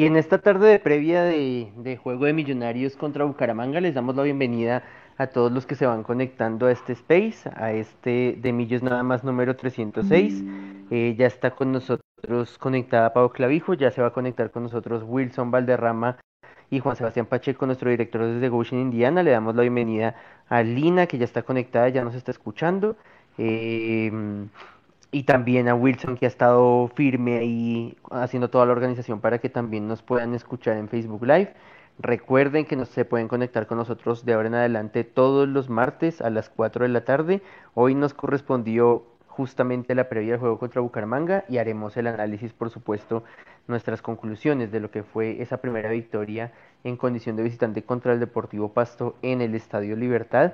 y en esta tarde de previa de, juego de Millonarios contra Bucaramanga les damos la bienvenida a todos los que se van conectando a este space, a este de Millos nada más número 306. Eh, ya está con nosotros conectada Pablo Clavijo, ya se va a conectar con nosotros Wilson Valderrama y Juan Sebastián Pacheco, nuestro director desde Goshen, Indiana. Le damos la bienvenida a Lina, que ya está conectada, ya nos está escuchando. Eh, y también a Wilson, que ha estado firme ahí haciendo toda la organización para que también nos puedan escuchar en Facebook Live. Recuerden que se pueden conectar con nosotros de ahora en adelante todos los martes a las 4 de la tarde. Hoy nos correspondió justamente la previa del juego contra Bucaramanga y haremos el análisis, por supuesto, nuestras conclusiones de lo que fue esa primera victoria en condición de visitante contra el Deportivo Pasto en el Estadio Libertad.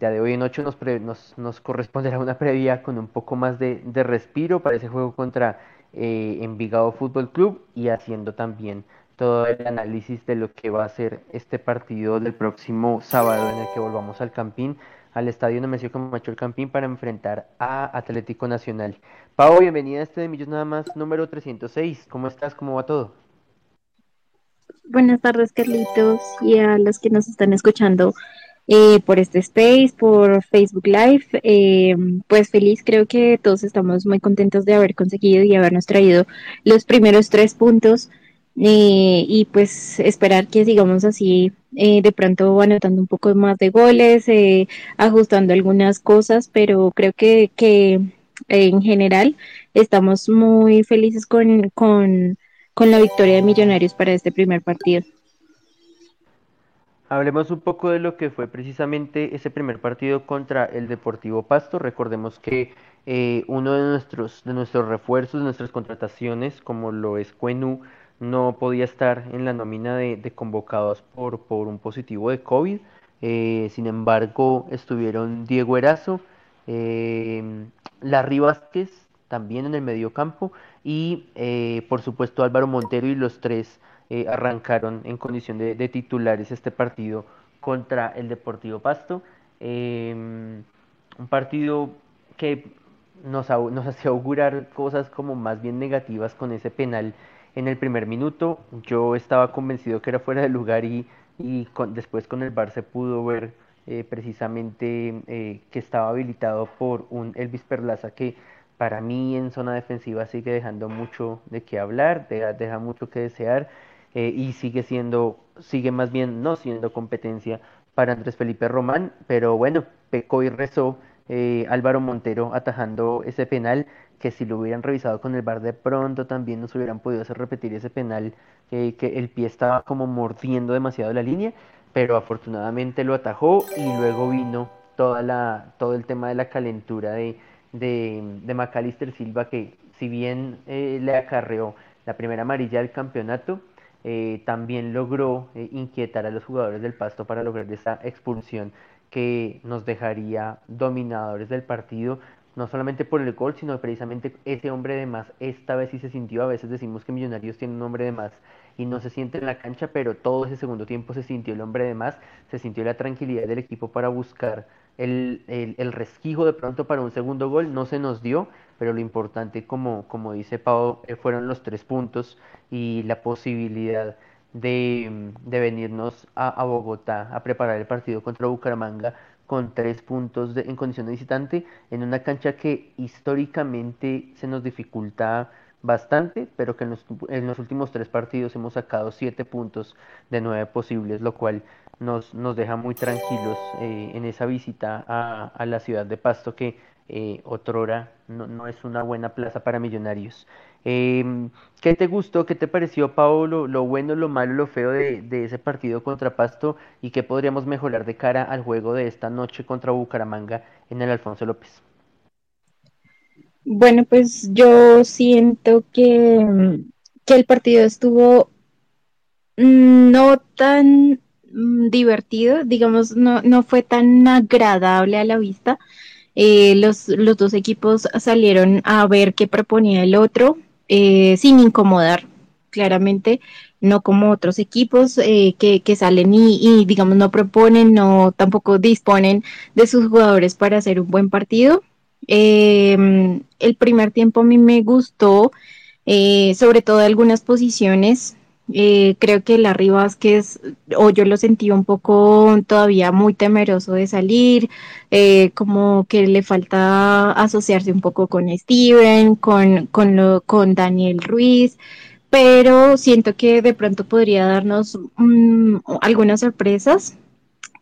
Ya de hoy en ocho nos, nos, nos, corresponderá una previa con un poco más de, de respiro para ese juego contra eh, Envigado Fútbol Club y haciendo también todo el análisis de lo que va a ser este partido del próximo sábado en el que volvamos al Campín, al estadio Nemesio Camacho el Campín para enfrentar a Atlético Nacional. Pau, bienvenida a este de Millos Nada Más número 306. ¿Cómo estás? ¿Cómo va todo? Buenas tardes, Carlitos, y a los que nos están escuchando eh, por este space, por Facebook Live. Eh, pues feliz, creo que todos estamos muy contentos de haber conseguido y habernos traído los primeros tres puntos. Eh, y pues esperar que sigamos así de pronto anotando un poco más de goles, ajustando algunas cosas, pero creo que, que en general estamos muy felices con, con, con la victoria de Millonarios para este primer partido. Hablemos un poco de lo que fue precisamente ese primer partido contra el Deportivo Pasto. Recordemos que eh, uno de nuestros, de nuestros refuerzos, de nuestras contrataciones, como lo es Cuenú, no podía estar en la nómina de, convocados por, por, un positivo de COVID. Eh, sin embargo, estuvieron Diego Erazo, eh, Larry Vázquez, también en el medio campo, y eh, por supuesto Álvaro Montero y los tres eh, arrancaron en condición de, titulares este partido contra el Deportivo Pasto. Em, un partido que nos, nos hacía augurar cosas como más bien negativas con ese penal en el primer minuto. Yo estaba convencido que era fuera de lugar y, y después con el VAR se pudo ver eh, precisamente eh, que estaba habilitado por un Elvis Perlaza que para mí en zona defensiva sigue dejando mucho de qué hablar, deja mucho que desear. Eh, y sigue siendo, sigue más bien no siendo competencia para Andrés Felipe Román, pero bueno, pecó y rezó eh, Álvaro Montero atajando ese penal que si lo hubieran revisado con el bar de pronto también nos hubieran podido hacer repetir ese penal que el pie estaba como mordiendo demasiado la línea, pero afortunadamente lo atajó y luego vino toda la, todo el tema de la calentura de, de, de Silva que si bien eh, le acarreó la primera amarilla del campeonato, eh, también logró eh, inquietar a los jugadores del Pasto para lograr esa expulsión que nos dejaría dominadores del partido, no solamente por el gol, sino precisamente ese hombre de más. Esta vez sí se sintió, a veces decimos que Millonarios tiene un hombre de más y no se siente en la cancha, pero todo ese segundo tiempo se sintió el hombre de más, se sintió la tranquilidad del equipo para buscar el, el, el resquijo de pronto para un segundo gol, no se nos dio, pero lo importante, como, como dice Pau, eh, fueron los tres puntos y la posibilidad de, de venirnos a, Bogotá a preparar el partido contra Bucaramanga con tres puntos de, en condición de visitante en una cancha que históricamente se nos dificulta bastante, pero que en los, en los últimos tres partidos hemos sacado siete puntos de nueve posibles, lo cual nos, nos deja muy tranquilos eh, en esa visita a, a la ciudad de Pasto que eh, otrora no, no, es una buena plaza para millonarios. Eh, ¿Qué te gustó? ¿Qué te pareció, Paolo? Lo bueno, lo malo, lo feo de, de, ese partido contra Pasto y qué podríamos mejorar de cara al juego de esta noche contra Bucaramanga en el Alfonso López. Bueno, pues yo siento que, que el partido estuvo no tan mm, divertido, digamos, no, no fue tan agradable a la vista. Eh, los, los, dos equipos salieron a ver qué proponía el otro eh, sin incomodar, claramente, no como otros equipos eh, que, que, salen y, y, digamos, no proponen, no tampoco disponen de sus jugadores para hacer un buen partido. Em, el primer tiempo a mí me gustó, sobre todo algunas posiciones Eh, creo que Larry Vázquez, o yo lo sentí un poco todavía muy temeroso de salir, eh, como que le falta asociarse un poco con Steven, con, con, lo, con Daniel Ruiz, pero siento que de pronto podría darnos um, algunas sorpresas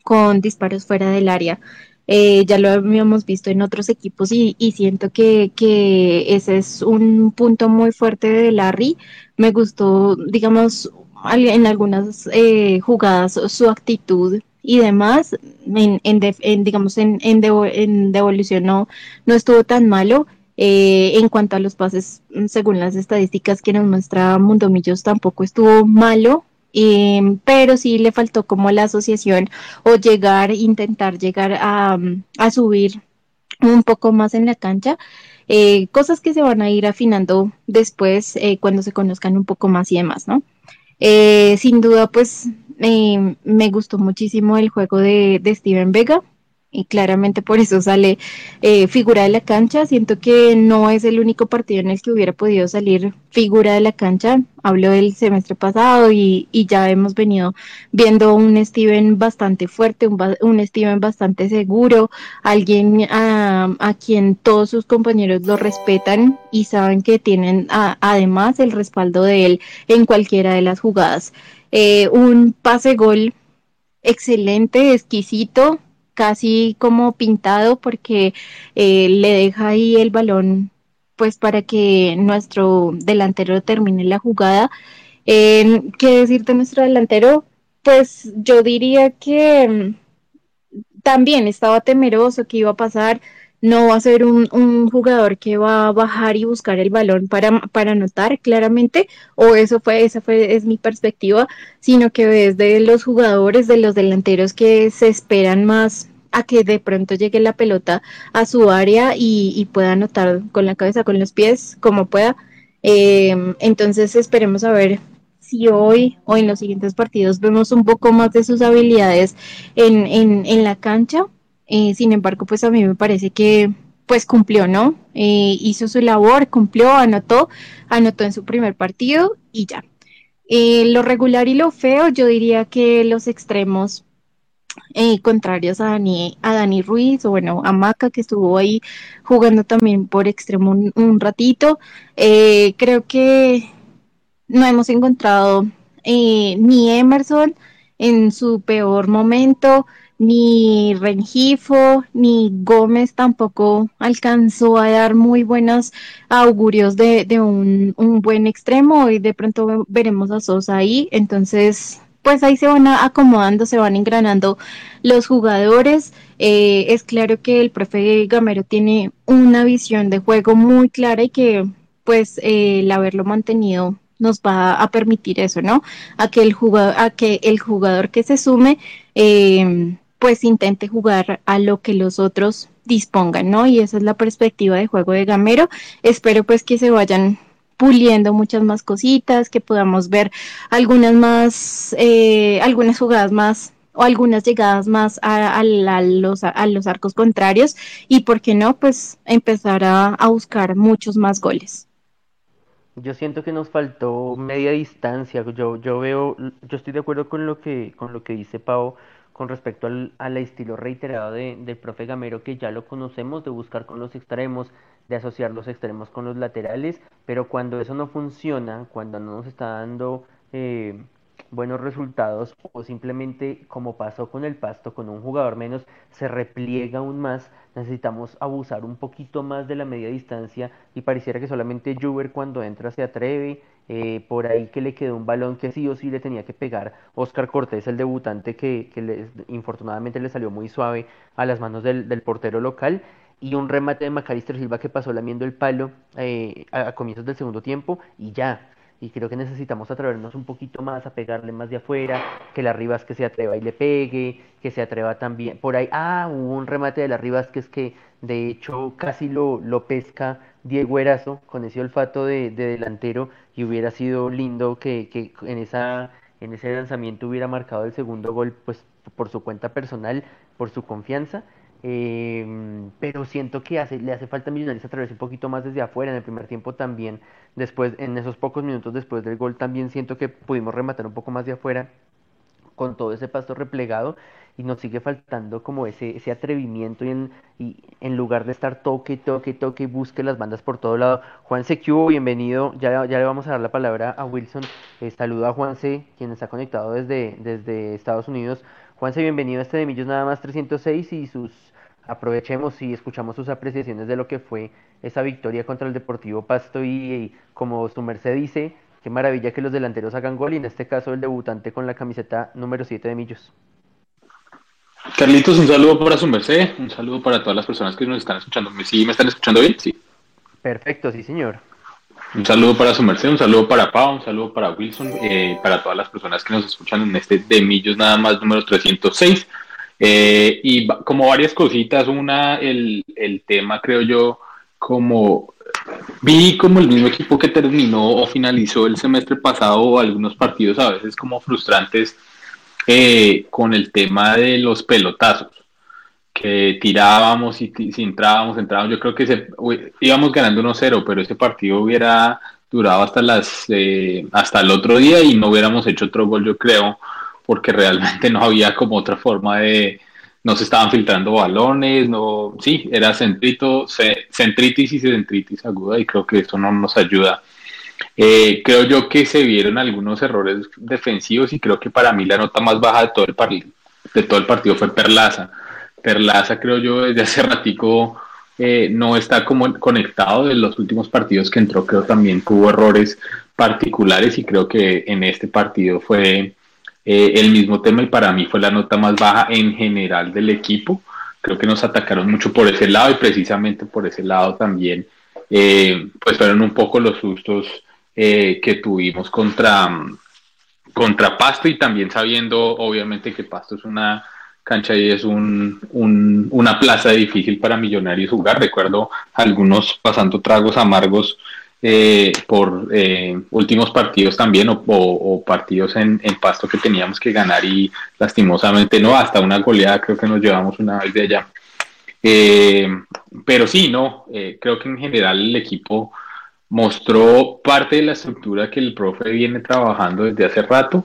con disparos fuera del área. Eh, ya lo habíamos visto en otros equipos y, y siento que, que, ese es un punto muy fuerte de Larry. Me gustó, digamos, en algunas eh, jugadas su actitud y demás, en, en, en digamos, en, en, devolución no, no estuvo tan malo. Eh, en cuanto a los pases, según las estadísticas que nos muestra Mundomillos, tampoco estuvo malo, eh, pero sí le faltó como la asociación o llegar, intentar llegar a, a subir un poco más en la cancha. Eh, cosas que se van a ir afinando después eh, cuando se conozcan un poco más y demás, ¿no? Eh, sin duda, pues me gustó muchísimo el juego de Steven Vega y claramente por eso sale eh, figura de la cancha. Siento que no es el único partido en el que hubiera podido salir figura de la cancha. Hablo del semestre pasado y, y ya hemos venido viendo un Steven bastante fuerte, un, un Steven bastante seguro, alguien a, a, quien todos sus compañeros lo respetan y saben que tienen además el respaldo de él en cualquiera de las jugadas. Eh, un pase gol excelente, exquisito, casi como pintado porque eh, le deja ahí el balón pues para que nuestro delantero termine la jugada. Eh, ¿Qué decirte nuestro delantero? Pues yo diría que mm, también estaba temeroso que iba a pasar no va a ser un, un, jugador que va a bajar y buscar el balón para, para anotar claramente, o eso fue, esa fue, es mi perspectiva, sino que desde los jugadores, de los delanteros que se esperan más a que de pronto llegue la pelota a su área y, pueda anotar con la cabeza, con los pies, como pueda. Eh, entonces esperemos a ver si hoy o en los siguientes partidos vemos un poco más de sus habilidades en, en, en la cancha eh, sin embargo, pues a mí me parece que pues cumplió, ¿no? Eh, hizo su labor, cumplió, anotó, anotó en su primer partido y ya. Eh, lo regular y lo feo, yo diría que los extremos eh, contrarios a Dani, a Dani Ruiz o bueno, a Maca que estuvo ahí jugando también por extremo un, un ratito. Eh, creo que no hemos encontrado eh, ni Emerson en su peor momento, ni Rengifo, ni Gómez tampoco alcanzó a dar muy buenos augurios de, de un, un, buen extremo y de pronto veremos a Sosa ahí, entonces pues ahí se van acomodando, se van engranando los jugadores. Eh, es claro que el profe Gamero tiene una visión de juego muy clara y que pues eh, el haberlo mantenido nos va a permitir eso, ¿no? A que el jugador, a que el jugador que se sume eh, pues intente jugar a lo que los otros dispongan, ¿no? Y esa es la perspectiva de juego de Gamero. Espero pues que se vayan puliendo muchas más cositas, que podamos ver algunas más, eh, algunas jugadas más o algunas llegadas más a, los, a, los, arcos contrarios y, ¿por qué no? Pues empezar a, buscar muchos más goles. Yo siento que nos faltó media distancia. Yo, yo veo, yo estoy de acuerdo con lo que, con lo que dice Pau con respecto al, al estilo reiterado de, del profe Gamero que ya lo conocemos, de buscar con los extremos, de asociar los extremos con los laterales, pero cuando eso no funciona, cuando no nos está dando eh, buenos resultados o simplemente como pasó con el pasto, con un jugador menos, se repliega aún más, necesitamos abusar un poquito más de la media distancia y pareciera que solamente Juber cuando entra se atreve, eh, por ahí que le quedó un balón que sí o sí le tenía que pegar Oscar Cortés, el debutante que, que le, infortunadamente le salió muy suave a las manos del, del portero local y un remate de Macalister Silva que pasó lamiendo el palo eh, a, a, comienzos del segundo tiempo y ya. Y creo que necesitamos atrevernos un poquito más a pegarle más de afuera, que la Rivas que se atreva y le pegue, que se atreva también. Por ahí, ah, hubo un remate de la Rivas que es que de hecho casi lo, lo pesca Diego Erazo con ese olfato de, de delantero y hubiera sido lindo que, que en, esa, en ese lanzamiento hubiera marcado el segundo gol pues por su cuenta personal, por su confianza Em, pero siento que hace, le hace falta a Millonarios atravesar un poquito más desde afuera. En el primer tiempo también, después, en esos pocos minutos después del gol, también siento que pudimos rematar un poco más de afuera con todo ese pasto replegado y nos sigue faltando como ese, ese atrevimiento y en, y en lugar de estar toque, toque, toque busque las bandas por todo lado. Juanse Q, bienvenido, ya, ya le vamos a dar la palabra a Wilson. Eh, saludo a Juanse, quien está conectado desde, desde Estados Unidos. Juanse, bienvenido a este de Millos Nada más 306 y sus aprovechemos y escuchamos sus apreciaciones de lo que fue esa victoria contra el Deportivo Pasto y, y como su merced dice, qué maravilla que los delanteros hagan gol y en este caso el debutante con la camiseta número 7 de Millos. Carlitos, un saludo para su merced, un saludo para todas las personas que nos están escuchando. ¿Sí me están escuchando bien? Sí. Perfecto, sí, señor. Un saludo para su merced, un saludo para Pau, un saludo para Wilson, eh, para todas las personas que nos escuchan en este de Millos nada más número 306. Eh, y como varias cositas, una, el, el tema creo yo, como vi como el mismo equipo que terminó o finalizó el semestre pasado algunos partidos a veces como frustrantes eh, con el tema de los pelotazos, que tirábamos y si entrábamos, entrábamos. Yo creo que se, íbamos ganando 1-0, pero ese partido hubiera durado hasta, las, eh, hasta el otro día y no hubiéramos hecho otro gol, yo creo, porque realmente no había como otra forma de, no se estaban filtrando balones, no, sí, era centrito, centritis y centritis aguda y creo que eso no nos ayuda eh, creo yo que se vieron algunos errores defensivos y creo que para mí la nota más baja de todo el, partido, de todo el partido fue Perlaza. Perlaza creo yo desde hace ratico eh, no está como conectado de los últimos partidos que entró, creo también tuvo errores particulares y creo que en este partido fue eh, el mismo tema y para mí fue la nota más baja en general del equipo. Creo que nos atacaron mucho por ese lado y precisamente por ese lado también pues fueron un poco los sustos eh, que tuvimos contra, contra Pasto y también sabiendo obviamente que Pasto es una cancha y es un, una plaza difícil para millonarios jugar. Recuerdo algunos pasando tragos amargos eh, por eh, últimos partidos también o, partidos en, en, Pasto que teníamos que ganar y lastimosamente no, hasta una goleada creo que nos llevamos una vez de allá. pero sí, no, creo que en general el equipo mostró parte de la estructura que el profe viene trabajando desde hace rato,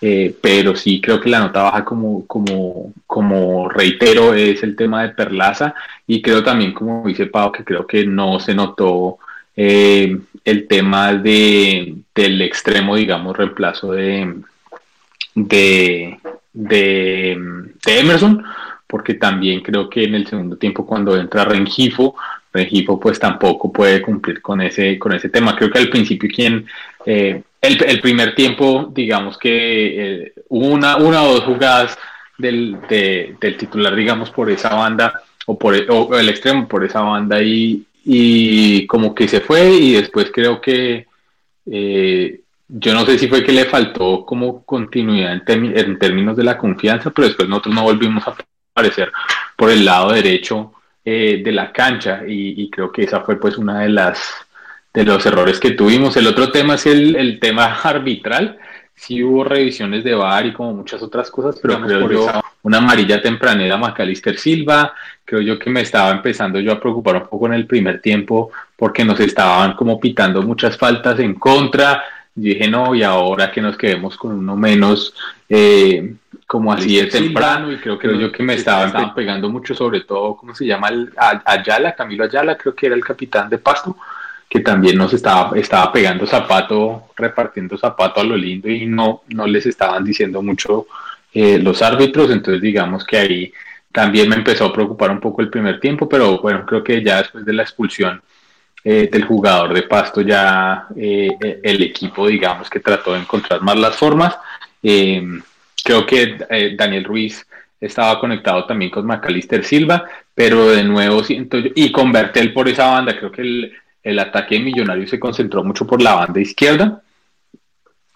eh, pero sí creo que la nota baja como, como, como reitero es el tema de Perlaza y creo también como dice Pau que creo que no se notó eh, el tema de, del extremo, digamos, reemplazo de, de, de, de Emerson, porque también creo que en el segundo tiempo cuando entra Rengifo Rengifo pues tampoco puede cumplir con ese, con ese tema. Creo que al principio quien, eh, el, primer tiempo, digamos que eh, una, una o dos jugadas del, del titular, digamos, por esa banda o por el, o el extremo por esa banda y, y como que se fue y después creo que eh, yo no sé si fue que le faltó como continuidad en, en, términos de la confianza, pero después nosotros no volvimos a aparecer por el lado derecho eh, de la cancha y, creo que esa fue pues una de las de los errores que tuvimos. El otro tema es el, el tema arbitral. Sí hubo revisiones de VAR y como muchas otras cosas, pero creo yo una amarilla tempranera Macalister Silva, creo yo que me estaba empezando yo a preocupar un poco en el primer tiempo porque nos estaban como pitando muchas faltas en contra. dije, no, y ahora que nos quedemos con uno menos, eh, como así de temprano y creo, que yo que me estaba pegando mucho sobre todo, ¿cómo se llama? Ayala, Camilo Ayala, creo que era el capitán de Pasto, que también nos estaba, estaba pegando zapato, repartiendo zapato a lo lindo y no, no les estaban diciendo mucho eh, los árbitros, entonces digamos que ahí también me empezó a preocupar un poco el primer tiempo, pero bueno, creo que ya después de la expulsión eh, del jugador de Pasto ya eh, el equipo digamos que trató de encontrar más las formas. Creo que Daniel Ruiz estaba conectado también con Macalister Silva, pero de nuevo siento y con Bertel por esa banda, creo que el, el ataque millonario se concentró mucho por la banda izquierda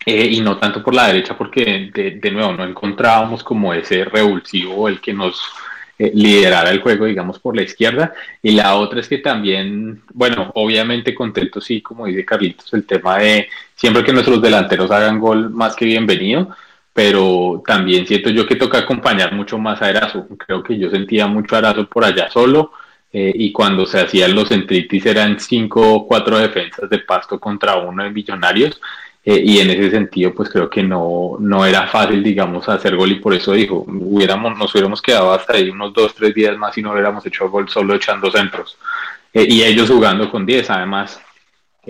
eh, y no tanto por la derecha, porque de, nuevo no encontrábamos como ese revulsivo, el que nos eh, liderara el juego, digamos, por la izquierda. Y la otra es que también, bueno, obviamente contento, sí, como dice Carlitos, el tema de siempre que nuestros delanteros hagan gol, más que bienvenido pero también siento yo que toca acompañar mucho más a Erazo. Creo que yo sentía mucho a por allá solo eh, y cuando se hacían los centritis eran cinco o cuatro defensas de pasto contra uno de Millonarios eh, y en ese sentido pues creo que no, no era fácil digamos hacer gol y por eso dijo, hubiéramos, nos hubiéramos quedado hasta ahí unos dos, tres días más y no hubiéramos hecho gol solo echando centros. Eh, y ellos jugando con 10 además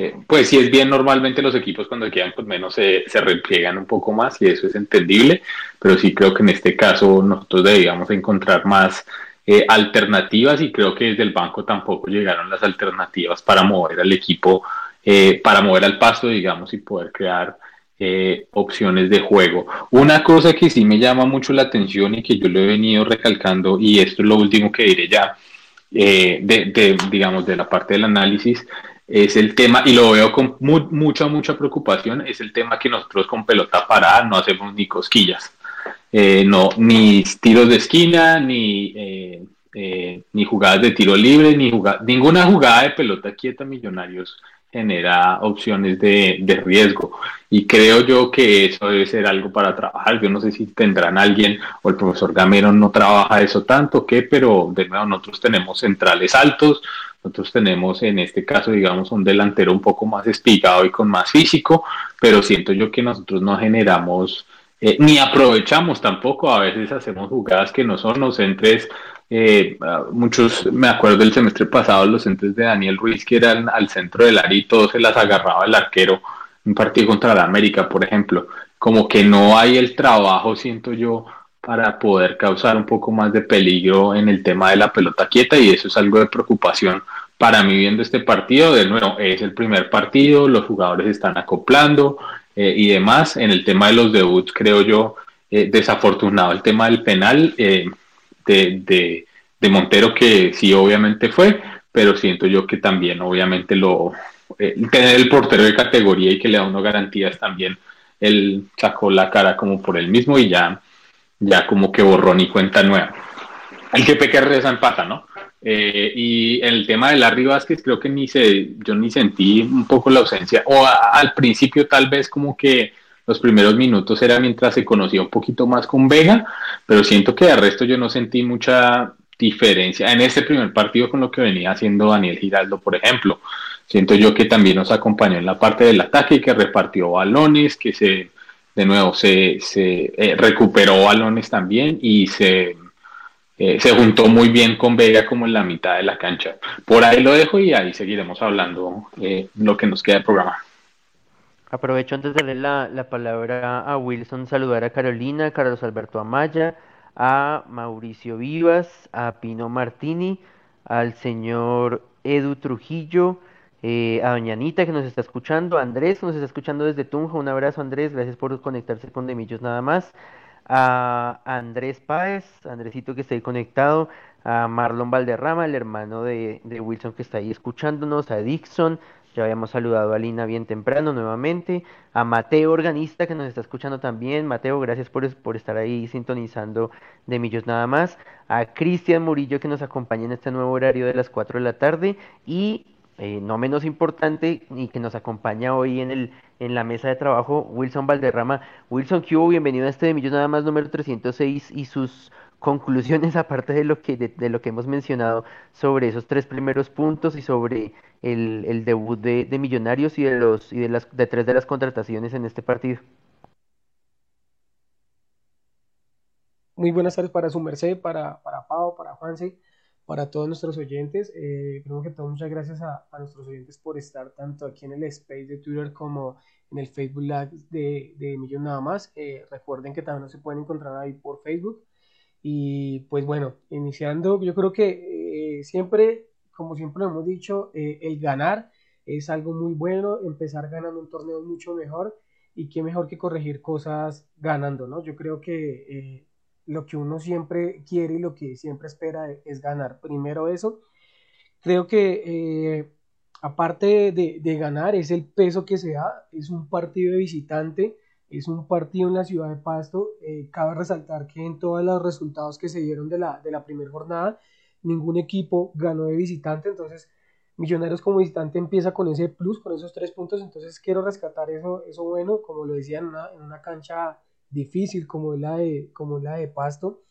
eh, pues sí es bien, normalmente los equipos cuando quedan pues menos se, se repliegan un poco más y eso es entendible, pero sí creo que en este caso nosotros debíamos encontrar más eh, alternativas y creo que desde el banco tampoco llegaron las alternativas para mover al equipo, eh, para mover al pasto, digamos, y poder crear opciones de juego. Una cosa que sí me llama mucho la atención y que yo lo he venido recalcando, y esto es lo último que diré ya, de, de, digamos, de la parte del análisis, es el tema, y lo veo con mucha, mucha preocupación, es el tema que nosotros con pelota parada no hacemos ni cosquillas. Eh, no, ni tiros de esquina, ni, eh, eh, ni jugadas de tiro libre, ni ninguna jugada de pelota quieta Millonarios genera opciones de, de, riesgo. Y creo yo que eso debe ser algo para trabajar. Yo no sé si tendrán alguien o el profesor Gamero no trabaja eso tanto que, pero de nuevo nosotros tenemos centrales altos, nosotros tenemos en este caso, digamos, un delantero un poco más espigado y con más físico, pero siento yo que nosotros no generamos eh, ni aprovechamos tampoco, a veces hacemos jugadas que no son los centros, eh, muchos, me acuerdo del semestre pasado, los centros de Daniel Ruiz que eran al centro del área y todos se las agarraba el arquero, un partido contra la América, por ejemplo, como que no hay el trabajo, siento yo, para poder causar un poco más de peligro en el tema de la pelota quieta y eso es algo de preocupación para mí viendo este partido. De nuevo, es el primer partido, los jugadores están acoplando eh, y demás. En el tema de los debuts, creo yo, eh, desafortunado el tema del penal eh, de, de, Montero, que sí, obviamente fue, pero siento yo que también, obviamente, lo tener el portero de categoría y que le da uno garantías también, él sacó la cara como por él mismo y ya ya como que borrón y cuenta nueva. El que peque reza empata, ¿no? Eh, y el tema de Larry Vázquez, creo que ni se, yo ni sentí un poco la ausencia, o al principio tal vez como que los primeros minutos era mientras se conocía un poquito más con Vega, pero siento que de resto yo no sentí mucha diferencia en este primer partido con lo que venía haciendo Daniel Giraldo, por ejemplo. Siento yo que también nos acompañó en la parte del ataque, que repartió balones, que se de nuevo se, se eh, recuperó balones también y se, eh, se juntó muy bien con Vega como en la mitad de la cancha. Por ahí lo dejo y ahí seguiremos hablando eh, lo que nos queda de programa. Aprovecho antes de darle la, la, palabra a Wilson, saludar a Carolina, a Carlos Alberto Amaya, a Mauricio Vivas, a Pino Martini, al señor Edu Trujillo, eh, a Doña Anita que nos está escuchando, a Andrés que nos está escuchando desde Tunja, un abrazo Andrés, gracias por conectarse con Demillos nada más, a Andrés Páez, Andresito que está ahí conectado, a Marlon Valderrama, el hermano de, Wilson que está ahí escuchándonos, a Dixon, ya habíamos saludado a Lina bien temprano nuevamente, a Mateo Organista que nos está escuchando también, Mateo, gracias por, por estar ahí sintonizando de Millos nada más, a Cristian Murillo que nos acompaña en este nuevo horario de las 4 de la tarde y eh, no menos importante y que nos acompaña hoy en, el, en la mesa de trabajo, Wilson Valderrama. Wilson, ¿qué hubo? Bienvenido a este de Millón Nada más número 306 y sus conclusiones, aparte de lo que, de, lo que hemos mencionado sobre esos tres primeros puntos y sobre el, el debut de, de, Millonarios y de, los, y de, las, de tres de las contrataciones en este partido. Muy buenas tardes para su merced, para, para Pau, para Juanse para todos nuestros oyentes. Eh, primero que todo, muchas gracias a, nuestros oyentes por estar tanto aquí en el space de Twitter como en el Facebook Live de, de Millón Nada más. Eh, recuerden que también se pueden encontrar ahí por Facebook. Y pues bueno, iniciando, yo creo que eh, siempre, como siempre lo hemos dicho, eh, el ganar es algo muy bueno, empezar ganando un torneo mucho mejor y qué mejor que corregir cosas ganando, ¿no? Yo creo que lo que uno siempre quiere y lo que siempre espera es ganar. Primero eso. Creo que eh, aparte de, ganar es el peso que se da, es un partido de visitante, es un partido en la ciudad de Pasto. Eh, cabe resaltar que en todos los resultados que se dieron de la, de la primera jornada, ningún equipo ganó de visitante, entonces Millonarios como visitante empieza con ese plus, con esos tres puntos, entonces quiero rescatar eso, eso bueno, como lo decía en una, en una cancha difícil como la de, como la de Pasto.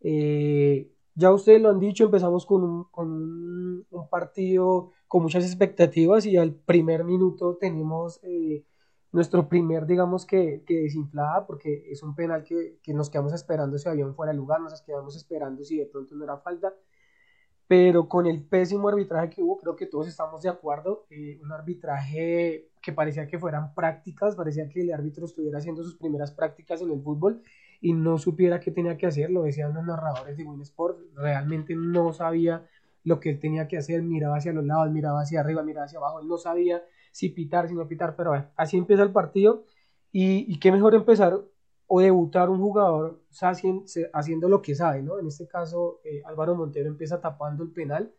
Eh, ya ustedes lo han dicho, empezamos con, un, con un, partido con muchas expectativas y al primer minuto tenemos eh, nuestro primer, digamos que, que, desinflada, porque es un penal que, que nos quedamos esperando si habían fuera de lugar, nos quedamos esperando si de pronto no era falta pero con el pésimo arbitraje que hubo, creo que todos estamos de acuerdo. Eh, un arbitraje que parecía que fueran prácticas, parecía que el árbitro estuviera haciendo sus primeras prácticas en el fútbol y no supiera qué tenía que hacer, lo decían los narradores de Win Sport, realmente no sabía lo que él tenía que hacer, miraba hacia los lados, miraba hacia arriba, miraba hacia abajo, él no sabía si pitar, si no pitar, pero bueno, así empieza el partido y, qué mejor empezar o debutar un jugador haciendo lo que sabe, ¿no? En este caso, eh, Álvaro Montero empieza tapando el penal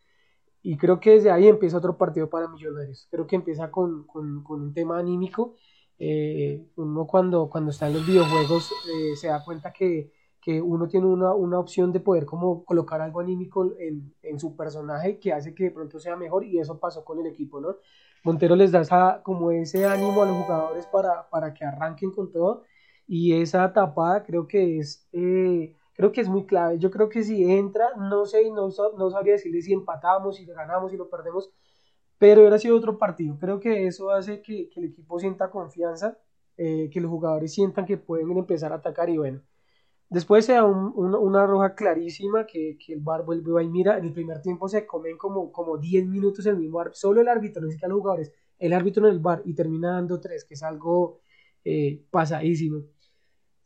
y creo que desde ahí empieza otro partido para Millonarios. Creo que empieza con, con, un tema anímico. Eh, uno cuando, cuando está en los videojuegos eh, se da cuenta que, que uno tiene una, una, opción de poder como colocar algo anímico en, en, su personaje que hace que de pronto sea mejor y eso pasó con el equipo, ¿no? Montero les da esa, como ese ánimo a los jugadores para, para que arranquen con todo y esa tapada creo que es eh, creo que es muy clave. Yo creo que si entra, no sé, no, no sabría decirle si empatamos, si ganamos, si lo perdemos, pero hubiera sido otro partido. Creo que eso hace que, que el equipo sienta confianza, eh, que los jugadores sientan que pueden empezar a atacar y bueno. Después se da una roja clarísima que, que el bar vuelve y mira. En el primer tiempo se comen como, como 10 minutos el mismo árbitro. Solo el árbitro, no siquiera los jugadores. El árbitro en el bar y termina dando 3, que es algo eh, pasadísimo.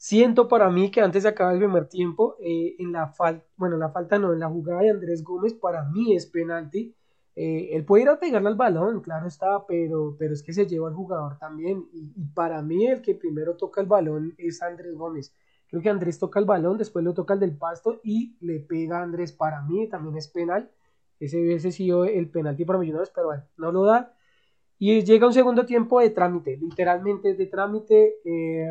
Siento para mí que antes de acabar el primer tiempo, eh, en la falta, bueno, la falta no, en la jugada de Andrés Gómez, para mí es penalti. Eh, él puede ir a pegarle al balón, claro está, pero, pero es que se lleva al jugador también. Y, para mí el que primero toca el balón es Andrés Gómez. Creo que Andrés toca el balón, después lo toca el del pasto y le pega a Andrés. Para mí también es penal. Ese hubiese sido el penalti para Millonarios, pero bueno, no lo da. Y llega un segundo tiempo de trámite, literalmente de trámite. Eh,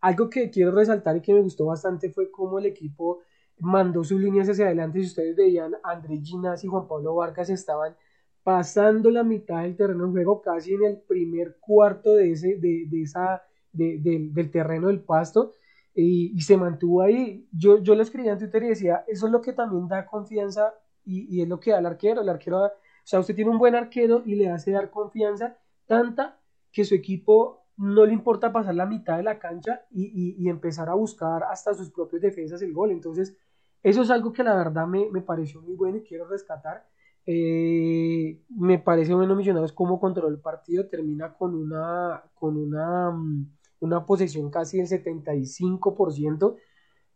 algo que quiero resaltar y que me gustó bastante fue cómo el equipo mandó sus líneas hacia adelante. Si ustedes veían, Andrés Ginás y Juan Pablo Vargas estaban pasando la mitad del terreno de juego, casi en el primer cuarto de ese, de, de esa, de, del terreno del pasto, y, se mantuvo ahí. Yo, yo lo escribía en Twitter y decía, eso es lo que también da confianza y, y es lo que da el arquero. El arquero, o sea, usted tiene un buen arquero y le hace dar confianza tanta que su equipo no le importa pasar la mitad de la cancha y, empezar a buscar hasta sus propios defensas el gol. Entonces, eso es algo que la verdad me, pareció muy bueno y quiero rescatar. Eh, me parece bueno Millonarios cómo controló el partido, termina con una, con una, mm, una posesión casi del 75%.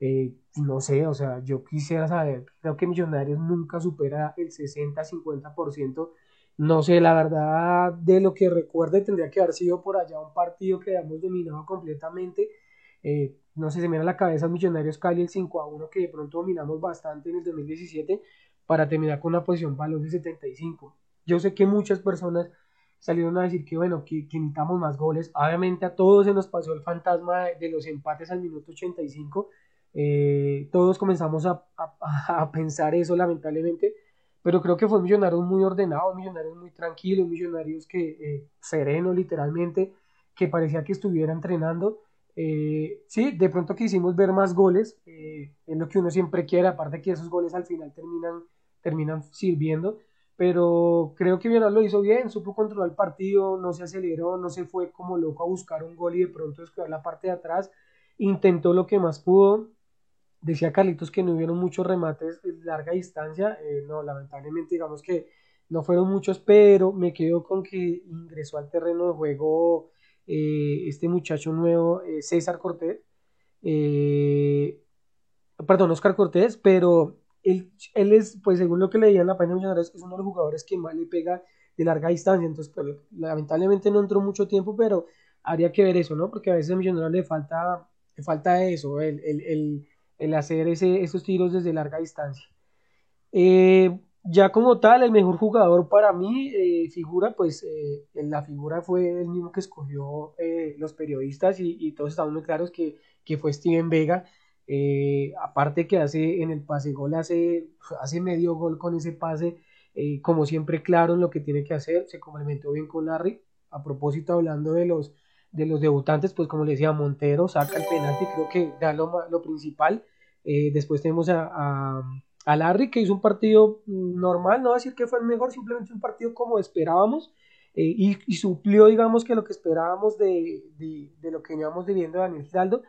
Eh, no sé, o sea, yo quisiera saber, creo que Millonarios nunca supera el 60-50% no sé, la verdad, de lo que recuerde, tendría que haber sido por allá un partido que habíamos dominado completamente. Eh, no sé, se me a la cabeza Millonarios Cali el 5 a 1 que de pronto dominamos bastante en el 2017 para terminar con una posición balón de 75. Yo sé que muchas personas salieron a decir que bueno, que, necesitamos más goles. Obviamente a todos se nos pasó el fantasma de, los empates al minuto 85. Eh, todos comenzamos a, a, pensar eso lamentablemente pero creo que fue un Millonarios muy ordenado, Millonarios muy tranquilo, Millonarios que eh, sereno literalmente, que parecía que estuviera entrenando. Eh, sí, de pronto quisimos ver más goles, eh, es lo que uno siempre quiere, aparte que esos goles al final terminan, terminan sirviendo, pero creo que Millonarios lo hizo bien, supo controlar el partido, no se aceleró, no se fue como loco a buscar un gol y de pronto descuidar la parte de atrás, intentó lo que más pudo, Decía Carlitos que no hubieron muchos remates de larga distancia. Eh, no, lamentablemente, digamos que no fueron muchos, pero me quedo con que ingresó al terreno de juego eh, este muchacho nuevo, eh, César Cortés. perdón, Oscar Cortés, pero él, él es, pues según lo que leía en la página de es uno de los jugadores que más le pega de larga distancia. Entonces, pues, lamentablemente no entró mucho tiempo, pero habría que ver eso, ¿no? Porque a veces a Millonarios le falta, le falta eso, el, el el hacer ese, esos tiros desde larga distancia. Eh, ya como tal, el mejor jugador para mí, eh, figura, pues eh, la figura fue el mismo que escogió los periodistas y, todos estamos muy claros que, que fue Steven Vega. aparte que hace en el pase gol, hace, hace medio gol con ese pase, como siempre claro en lo que tiene que hacer, se complementó bien con Larry. A propósito, hablando de los, de los debutantes, pues como le decía, Montero saca el penalti, creo que da lo, lo principal. Eh, después tenemos a, a, Larry, que hizo un partido normal, no a decir que fue el mejor, simplemente un partido como esperábamos. Eh, y, y, suplió, digamos, que lo que esperábamos de, de, de lo que veníamos viviendo de Daniel Giraldo.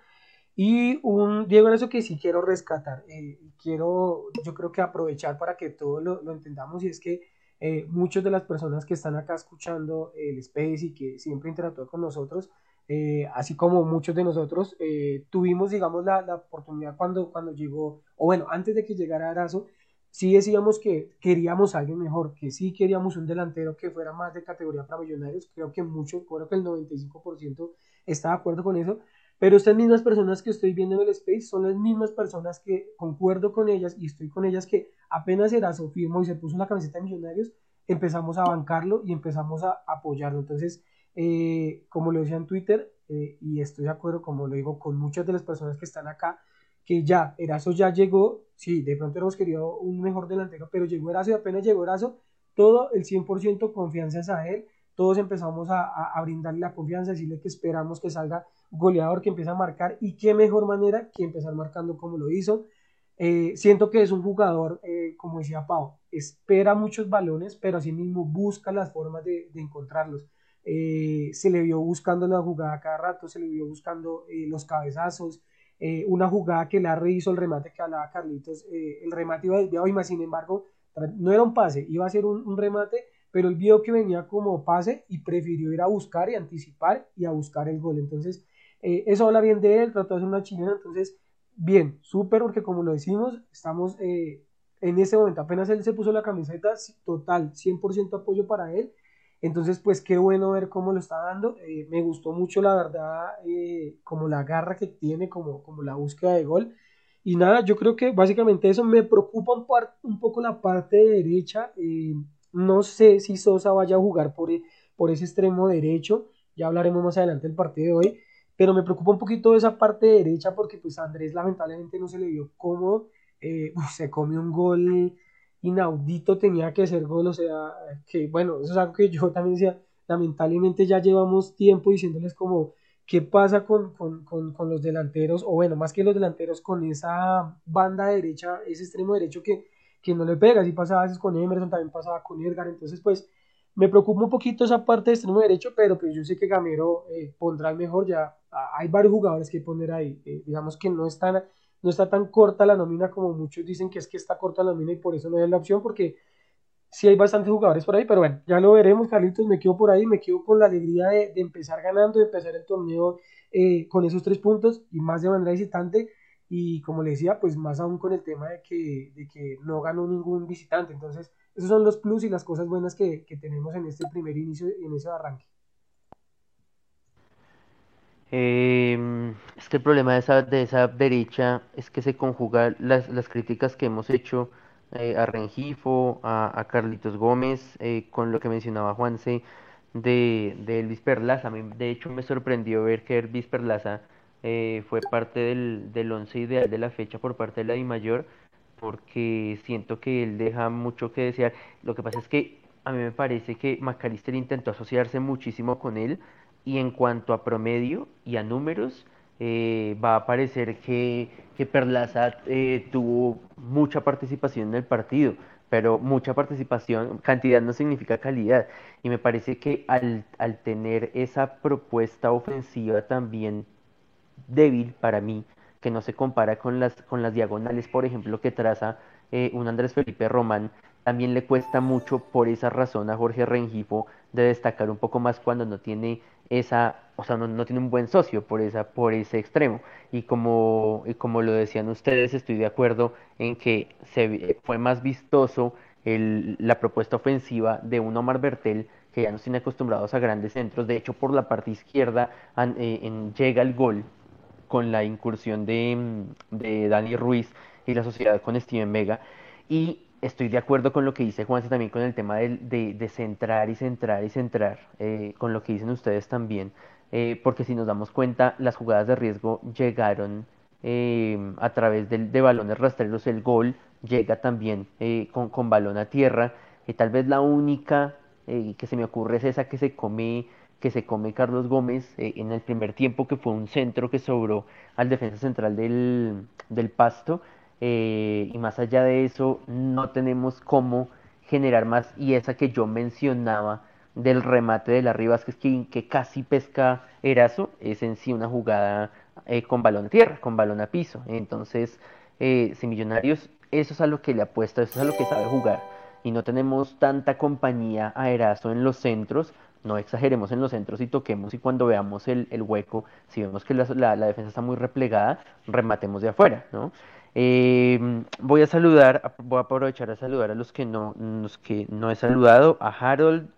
Y un Diego eso que sí quiero rescatar, eh, quiero yo creo que aprovechar para que todos lo, lo entendamos y es que eh, muchas de las personas que están acá escuchando el Space y que siempre interactúan con nosotros, eh, así como muchos de nosotros, eh, tuvimos, digamos, la, la, oportunidad cuando, cuando llegó, o bueno, antes de que llegara Arazo, sí decíamos que queríamos alguien mejor, que sí queríamos un delantero que fuera más de categoría para millonarios, creo que mucho, creo que el 95% está de acuerdo con eso, pero estas mismas personas que estoy viendo en el space son las mismas personas que concuerdo con ellas y estoy con ellas que apenas Erazo firmó y se puso la camiseta de Millonarios, empezamos a bancarlo y empezamos a apoyarlo. Entonces, eh, como lo decía en Twitter, eh, y estoy de acuerdo, como lo digo, con muchas de las personas que están acá, que ya, Erazo ya llegó, sí, de pronto hemos querido un mejor delantero, pero llegó Erazo y apenas llegó Erazo, todo el 100% confianza es a él, todos empezamos a, a, brindarle la confianza, decirle que esperamos que salga goleador que empieza a marcar y qué mejor manera que empezar marcando como lo hizo. Eh, siento que es un jugador, eh, como decía Pau, espera muchos balones, pero asimismo busca las formas de, de encontrarlos. Eh, se le vio buscando la jugada cada rato, se le vio buscando eh, los cabezazos, eh, una jugada que la hizo el remate que hablaba Carlitos, el remate iba desviado y más sin embargo no era un pase, iba a ser un, remate, pero él vio que venía como pase y prefirió ir a buscar y anticipar y a buscar el gol. Entonces, eso habla bien de él, trató de hacer una chilena, entonces, bien, súper, porque como lo decimos, estamos en ese momento, apenas él se puso la camiseta, total, 100% apoyo para él. Entonces, pues qué bueno ver cómo lo está dando. Eh, me gustó mucho, la verdad, eh, como la garra que tiene, como, como la búsqueda de gol. Y nada, yo creo que básicamente eso me preocupa un, poco la parte de derecha. Eh, no sé si Sosa vaya a jugar por, por ese extremo derecho. Ya hablaremos más adelante del partido de hoy pero me preocupa un poquito esa parte derecha porque pues a Andrés lamentablemente no se le vio cómodo, eh, se comió un gol inaudito, tenía que ser gol, o sea, que bueno, eso es algo que yo también decía, lamentablemente ya llevamos tiempo diciéndoles como qué pasa con, con, con, con los delanteros, o bueno, más que los delanteros, con esa banda derecha, ese extremo derecho que, que no le pega, si pasaba a veces con Emerson, también pasaba con Edgar, entonces pues me preocupa un poquito esa parte de extremo derecho, pero pues yo sé que Gamero eh, pondrá el mejor ya. Hay varios jugadores que poner ahí. Eh, digamos que no, están, no está tan corta la nómina como muchos dicen que es que está corta la nómina y por eso no es la opción, porque sí hay bastantes jugadores por ahí, pero bueno, ya lo veremos, Carlitos. Me quedo por ahí, me quedo con la alegría de, empezar ganando, de empezar el torneo eh, con esos tres puntos y más de manera visitante. Y como le decía, pues más aún con el tema de que, de que no ganó ningún visitante. Entonces, esos son los plus y las cosas buenas que, que tenemos en este primer inicio, en ese arranque. Eh, es que el problema de esa, de esa derecha es que se conjugan las, las críticas que hemos hecho eh, a Rengifo, a, Carlitos Gómez, eh, con lo que mencionaba Juanse de, de Elvis Perlaza. De hecho, me sorprendió ver que Elvis Perlaza eh, fue parte del, del once ideal de la fecha por parte de la DIMAYOR porque siento que él deja mucho que desear. Lo que pasa es que a mí me parece que McAllister intentó asociarse muchísimo con él y en cuanto a promedio y a números, eh, va a parecer que, que Perlaza eh, tuvo mucha participación en el partido, pero mucha participación, cantidad no significa calidad. Y me parece que al, al tener esa propuesta ofensiva también débil para mí, que no se compara con las, con las diagonales, por ejemplo, que traza eh, un Andrés Felipe Román. También le cuesta mucho por esa razón a Jorge Rengifo de destacar un poco más cuando no tiene esa, o sea, no, tiene un buen socio por esa, por ese extremo. Y como, y como lo decían ustedes, estoy de acuerdo en que se fue más vistoso la propuesta ofensiva de un Omar Bertel que ya nos tiene acostumbrados a grandes centros. De hecho, por la parte izquierda eh, llega el gol con la incursión de, de Dani Ruiz y la sociedad con Steven Vega. Y estoy de acuerdo con lo que dice Juanse también con el tema de, de, de centrar y centrar y centrar, eh, con lo que dicen ustedes también, eh, porque si nos damos cuenta, las jugadas de riesgo llegaron eh, a través de, de, balones rastreros, el gol llega también eh, con, con, balón a tierra, y tal vez la única que se me ocurre es esa que se come que se come Carlos Gómez en el primer tiempo, que fue un centro que sobró al defensa central del, del Pasto. Eh, y más allá de eso, no tenemos cómo generar más. Y esa que yo mencionaba del remate de la Rivas, que es que, casi pesca Erazo, es en sí una jugada eh, con balón a tierra, con balón a piso. Entonces, si Millonarios, eso es a lo que le apuesta, eso es a lo que sabe jugar. Y no tenemos tanta compañía a Erazo en los centros, no exageremos en los centros y toquemos y cuando veamos el, hueco, si vemos que la, defensa está muy replegada, rematemos de afuera, ¿no? Em, voy a saludar, voy a aprovechar a saludar a los que no, los que no he saludado, a Harold,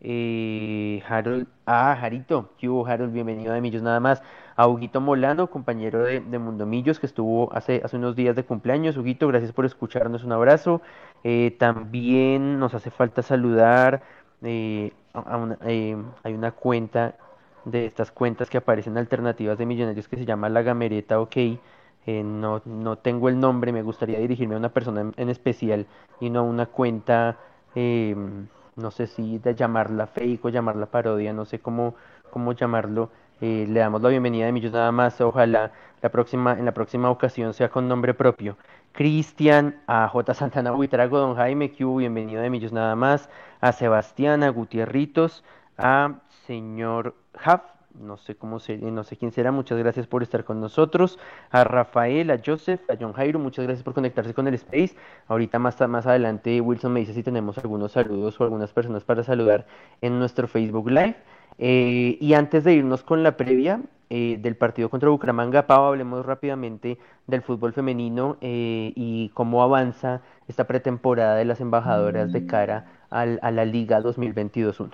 eh, Harold, a Jarito, ¿qué hubo Harold? Bienvenido de Millos nada más, a Huguito Molano, compañero de, Mundo Millos, que estuvo hace, hace unos días de cumpleaños, Huguito, gracias por escucharnos, un abrazo, eh, también nos hace falta saludar eh, eh, hay una cuenta de estas cuentas que aparecen alternativas de millonarios que se llama La Gamereta OK. Eh, no, no tengo el nombre, me gustaría dirigirme a una persona en, especial y no a una cuenta, no sé si de llamarla fake o llamarla parodia, no sé cómo, cómo llamarlo. le damos la bienvenida de Millos nada más, ojalá la próxima, en la próxima ocasión sea con nombre propio. Cristian, a. J. Santana Buitrago, Don Jaime Q, bienvenido de Millos nada más, a. Sebastián, a. Gutierritos, a. Señor Jaff, no sé cómo se, no sé quién será, muchas gracias por estar con nosotros, a Rafael, a Joseph, a John Jairo, muchas gracias por conectarse con el Space. Ahorita más, más adelante Wilson me dice si tenemos algunos saludos o algunas personas para saludar en nuestro Facebook Live. Eh, y antes de irnos con la previa, eh, del partido contra Bucaramanga. Pau, hablemos rápidamente del fútbol femenino eh, y cómo avanza esta pretemporada de las embajadoras de cara al, a la Liga 2022-1.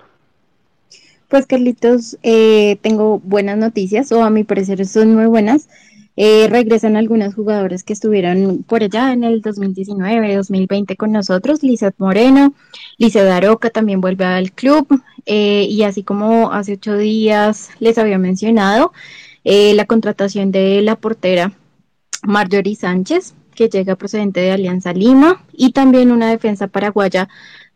Pues Carlitos, eh, tengo buenas noticias, o a mi parecer son muy buenas. regresan algunas jugadoras que estuvieron por allá en el 2019, 2020 con nosotros, Lizeth Moreno, Lizeth Daroca también vuelve al club, eh, y así como hace ocho días les había mencionado, eh, la contratación de la portera Marjorie Sánchez, que llega procedente de Alianza Lima, y también una defensa paraguaya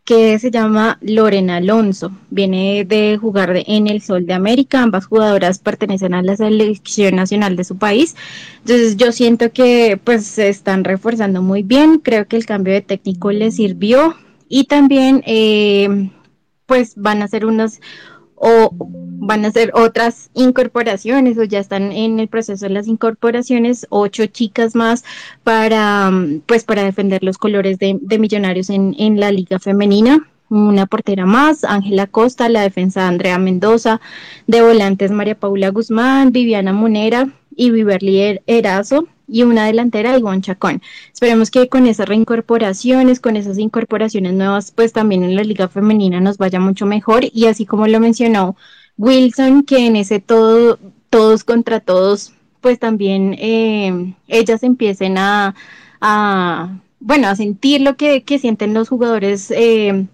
que se llama Lorena Alonso. Viene de jugar en el Sol de América. Ambas jugadoras pertenecen a la selección nacional de su país. Entonces yo siento que pues se están reforzando muy bien. Creo que el cambio de técnico les sirvió. Y también eh, pues van a ser unas o van a ser otras incorporaciones o ya están en el proceso de las incorporaciones, ocho chicas más para pues para defender los colores de, millonarios en, en la liga femenina una portera más, Ángela Costa, la defensa Andrea Mendoza, de volantes María Paula Guzmán, Viviana Monera y Viverly Erazo, y una delantera, Ivonne Chacón. Esperemos que con esas reincorporaciones, con esas incorporaciones nuevas, pues también en la liga femenina nos vaya mucho mejor y así como lo mencionó Wilson, que en ese todo, todos contra todos, pues también eh, ellas empiecen a, bueno, a sentir lo que, sienten los jugadores. Eh,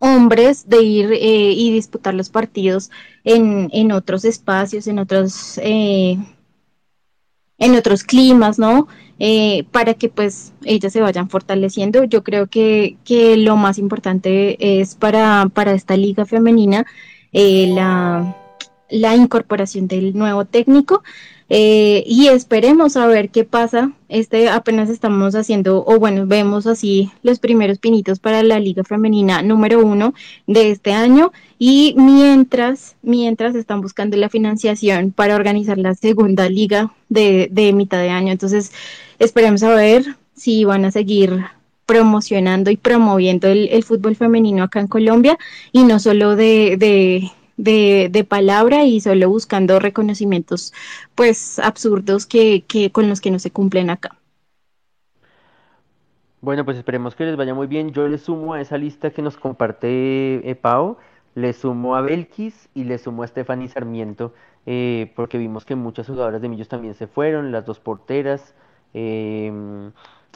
hombres de ir eh, y disputar los partidos en, en otros espacios, en otros en otros climas, ¿no? Eh, para que pues ellas se vayan fortaleciendo. Yo creo que, que lo más importante es para, para esta liga femenina eh, la, la incorporación del nuevo técnico eh, y esperemos a ver qué pasa. Este apenas estamos haciendo, o bueno, vemos así los primeros pinitos para la Liga Femenina número uno de este año. Y mientras, mientras están buscando la financiación para organizar la segunda liga de, de mitad de año. Entonces, esperemos a ver si van a seguir promocionando y promoviendo el, el fútbol femenino acá en Colombia y no solo de, de de, palabra y solo buscando reconocimientos pues absurdos que, con los que no se cumplen acá. Bueno, pues esperemos que les vaya muy bien. Yo le sumo a esa lista que nos comparte eh, Pau, le sumo a Belkis y le sumo a Stephanie Sarmiento, eh, porque vimos que muchas jugadoras de Millos también se fueron, las dos porteras. Em,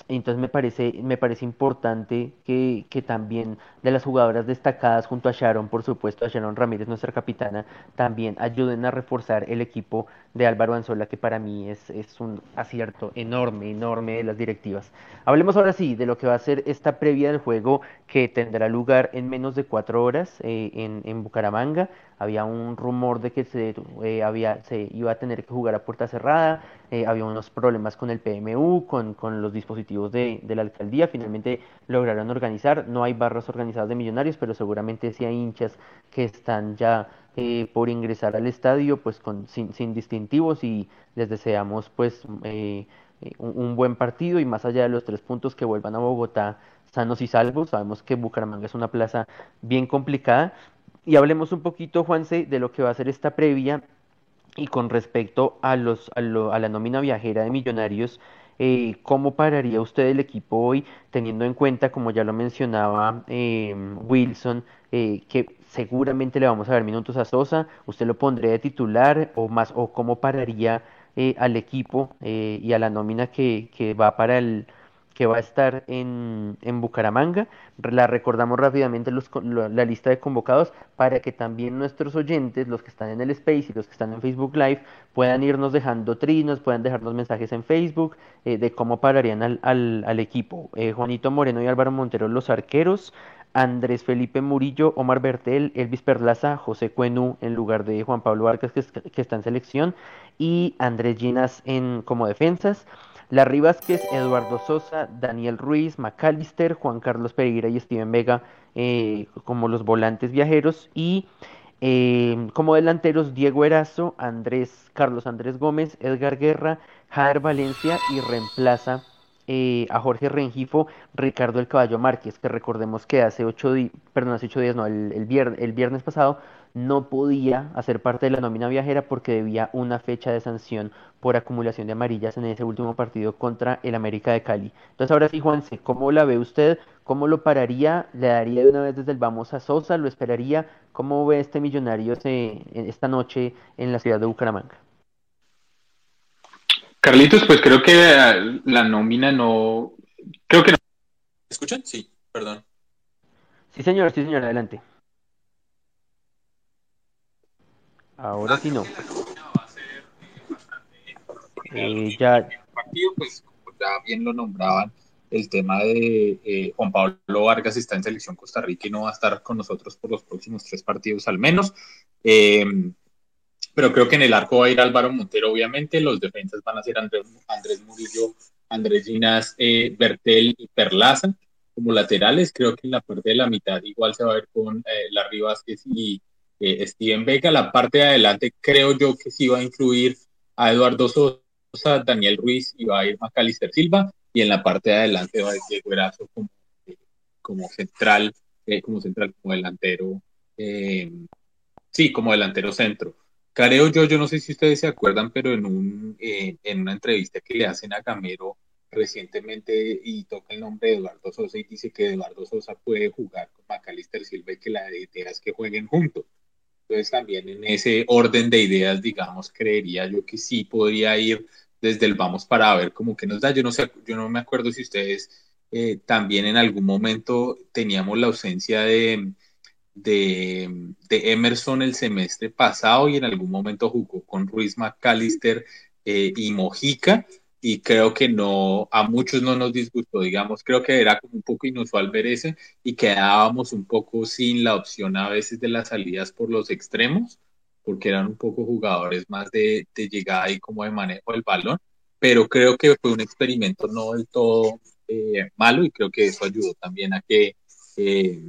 entonces me parece, me parece importante que, que, también de las jugadoras destacadas junto a Sharon, por supuesto, a Sharon Ramírez, nuestra capitana, también ayuden a reforzar el equipo de Álvaro Anzola, que para mí es, es un acierto enorme, enorme de las directivas. Hablemos ahora sí de lo que va a ser esta previa del juego que tendrá lugar en menos de cuatro horas eh, en, en, Bucaramanga. Había un rumor de que se, eh, había, se iba a tener que jugar a puerta cerrada, eh, había unos problemas con el PMU, con, con los dispositivos de, de, la alcaldía. Finalmente lograron organizar. No hay barras organizadas de millonarios, pero seguramente sí hay hinchas que están ya eh, por ingresar al estadio pues con, sin, distintivos y les deseamos pues eh, un, un, buen partido y más allá de los tres puntos que vuelvan a Bogotá sanos y salvos. Sabemos que Bucaramanga es una plaza bien complicada. Y hablemos un poquito, Juanse, de lo que va a ser esta previa y con respecto a, los, a, lo, a la nómina viajera de Millonarios, eh, ¿cómo pararía usted el equipo hoy, teniendo en cuenta, como ya lo mencionaba eh, Wilson, eh, que seguramente le vamos a dar minutos a Sosa? ¿Usted lo pondría de titular o más, o cómo pararía al equipo y a la nómina que, que va para el que va a estar en, en Bucaramanga. La recordamos rápidamente los, la lista de convocados para que también nuestros oyentes, los que están en el Space y los que están en Facebook Live, puedan irnos dejando trinos, puedan dejarnos mensajes en Facebook eh, de cómo pararían al, al, al equipo. Eh, Juanito Moreno y Álvaro Montero, los arqueros. Andrés Felipe Murillo, Omar Bertel, Elvis Perlaza, José Cuenú en lugar de Juan Pablo que, que está en selección y Andrés Ginas en, como defensas. Larry Vázquez, Eduardo Sosa, Daniel Ruiz, McAllister, Juan Carlos Pereira y Steven Vega eh, como los volantes viajeros y eh, como delanteros Diego Erazo, Andrés, Carlos Andrés Gómez, Edgar Guerra, Jader Valencia y reemplaza eh, a Jorge Rengifo, Ricardo El Caballo Márquez, que recordemos que hace ocho días, perdón, hace ocho días, no, el, viernes, el viernes pasado no podía hacer parte de la nómina viajera porque debía una fecha de sanción por acumulación de amarillas en ese último partido contra el América de Cali. Entonces ahora sí, Juanse, ¿cómo la ve usted? ¿Cómo lo pararía? ¿Le daría de una vez desde el vamos a Sosa? ¿Lo esperaría? ¿Cómo ve este millonario esta noche en la ciudad de Bucaramanga? Carlitos, pues creo que la nómina no... Creo que no. ¿Me escuchan? Sí, perdón. Sí, señor, sí, señor, adelante. Ahora sí no. Eh, ya. El partido, pues, como ya bien lo nombraban, el tema de eh, Juan Pablo Vargas está en selección Costa Rica y no va a estar con nosotros por los próximos tres partidos al menos. Eh, pero creo que en el arco va a ir Álvaro Montero, obviamente. Los defensas van a ser Andrés, Andrés Murillo, Andrés Ginas, eh, Bertel y Perlaza como laterales. Creo que en la parte de la mitad igual se va a ver con eh, Larry Vázquez y eh, Steven Vega. La parte de adelante creo yo que sí va a influir a Eduardo Sosa, Daniel Ruiz y va a ir Macalister Silva. Y en la parte de adelante va a ir Diego Erazo como, como central, eh, como central, como delantero. Eh, sí, como delantero centro. Creo yo, yo no sé si ustedes se acuerdan, pero en, un, eh, en una entrevista que le hacen a Gamero recientemente y toca el nombre de Eduardo Sosa y dice que Eduardo Sosa puede jugar con Macalister Silva y que la idea es que jueguen juntos. Entonces también en ese orden de ideas, digamos, creería yo que sí podría ir desde el vamos para ver cómo que nos da. Yo no sé, yo no me acuerdo si ustedes eh, también en algún momento teníamos la ausencia de, de, Emerson el semestre pasado y en algún momento jugó con Ruiz McAllister eh, y Mojica y creo que no, a muchos no nos disgustó, digamos, creo que era un poco inusual ver ese y quedábamos un poco sin la opción a veces de las salidas por los extremos, porque eran un poco jugadores más de, de llegada y como de manejo del balón, pero creo que fue un experimento no del todo eh, malo y creo que eso ayudó también a que, eh,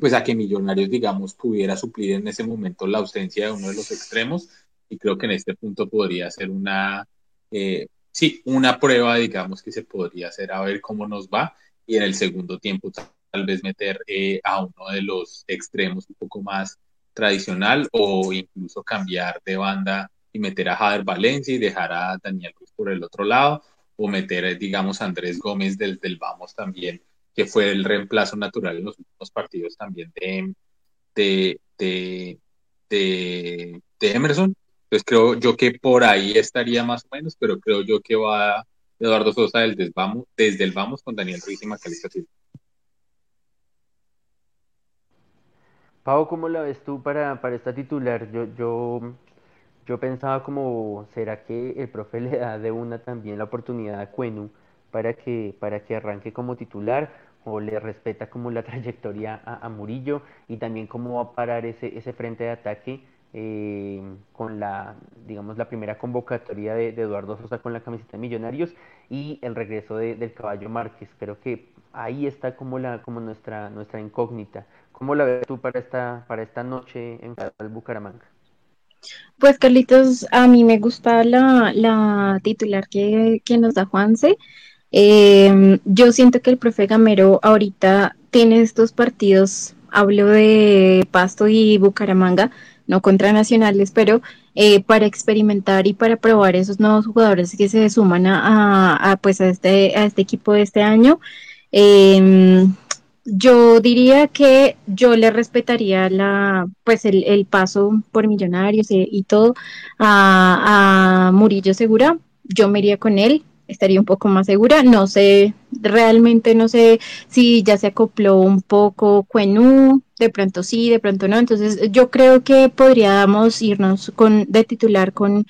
pues a que Millonarios, digamos, pudiera suplir en ese momento la ausencia de uno de los extremos y creo que en este punto podría ser una eh, sí, una prueba, digamos, que se podría hacer a ver cómo nos va y en el segundo tiempo tal vez meter eh, a uno de los extremos un poco más tradicional o incluso cambiar de banda y meter a Jader Valencia y dejar a Daniel Cruz por el otro lado o meter, digamos, a Andrés Gómez del, del Vamos también, que fue el reemplazo natural en los últimos partidos también de, de, de, de, Emerson entonces creo yo que por ahí estaría más o menos, pero creo yo que va Eduardo Sosa del desvamos, desde el vamos con Daniel Ruiz y Macalista Silva. ¿cómo la ves tú para, para esta titular? Yo, yo, yo pensaba como, ¿será que el profe le da de una también la oportunidad a Cuenu para que, para que arranque como titular? ¿O le respeta como la trayectoria a, Murillo? Y también cómo va a parar ese, ese frente de ataque eh, con la, digamos, la primera convocatoria de, de, Eduardo Sosa con la camiseta de Millonarios y el regreso de, del Caballo Márquez. Creo que ahí está como, la, como nuestra, nuestra incógnita. ¿Cómo la ves tú para esta, para esta noche en Bucaramanga? Pues Carlitos, a mí me gusta la, la titular que, que, nos da Juanse. Eh, yo siento que el profe Gamero ahorita tiene estos partidos, hablo de Pasto y Bucaramanga, no contra nacionales, pero eh, para experimentar y para probar esos nuevos jugadores que se suman a, a, pues a este, a este equipo de este año. Eh, yo diría que yo le respetaría la, pues el, el paso por Millonarios y, y todo a, Murillo Segura. Yo me iría con él, estaría un poco más segura. No sé, realmente no sé si ya se acopló un poco Cuenú, de pronto sí, de pronto no. Entonces yo creo que podríamos irnos con de titular con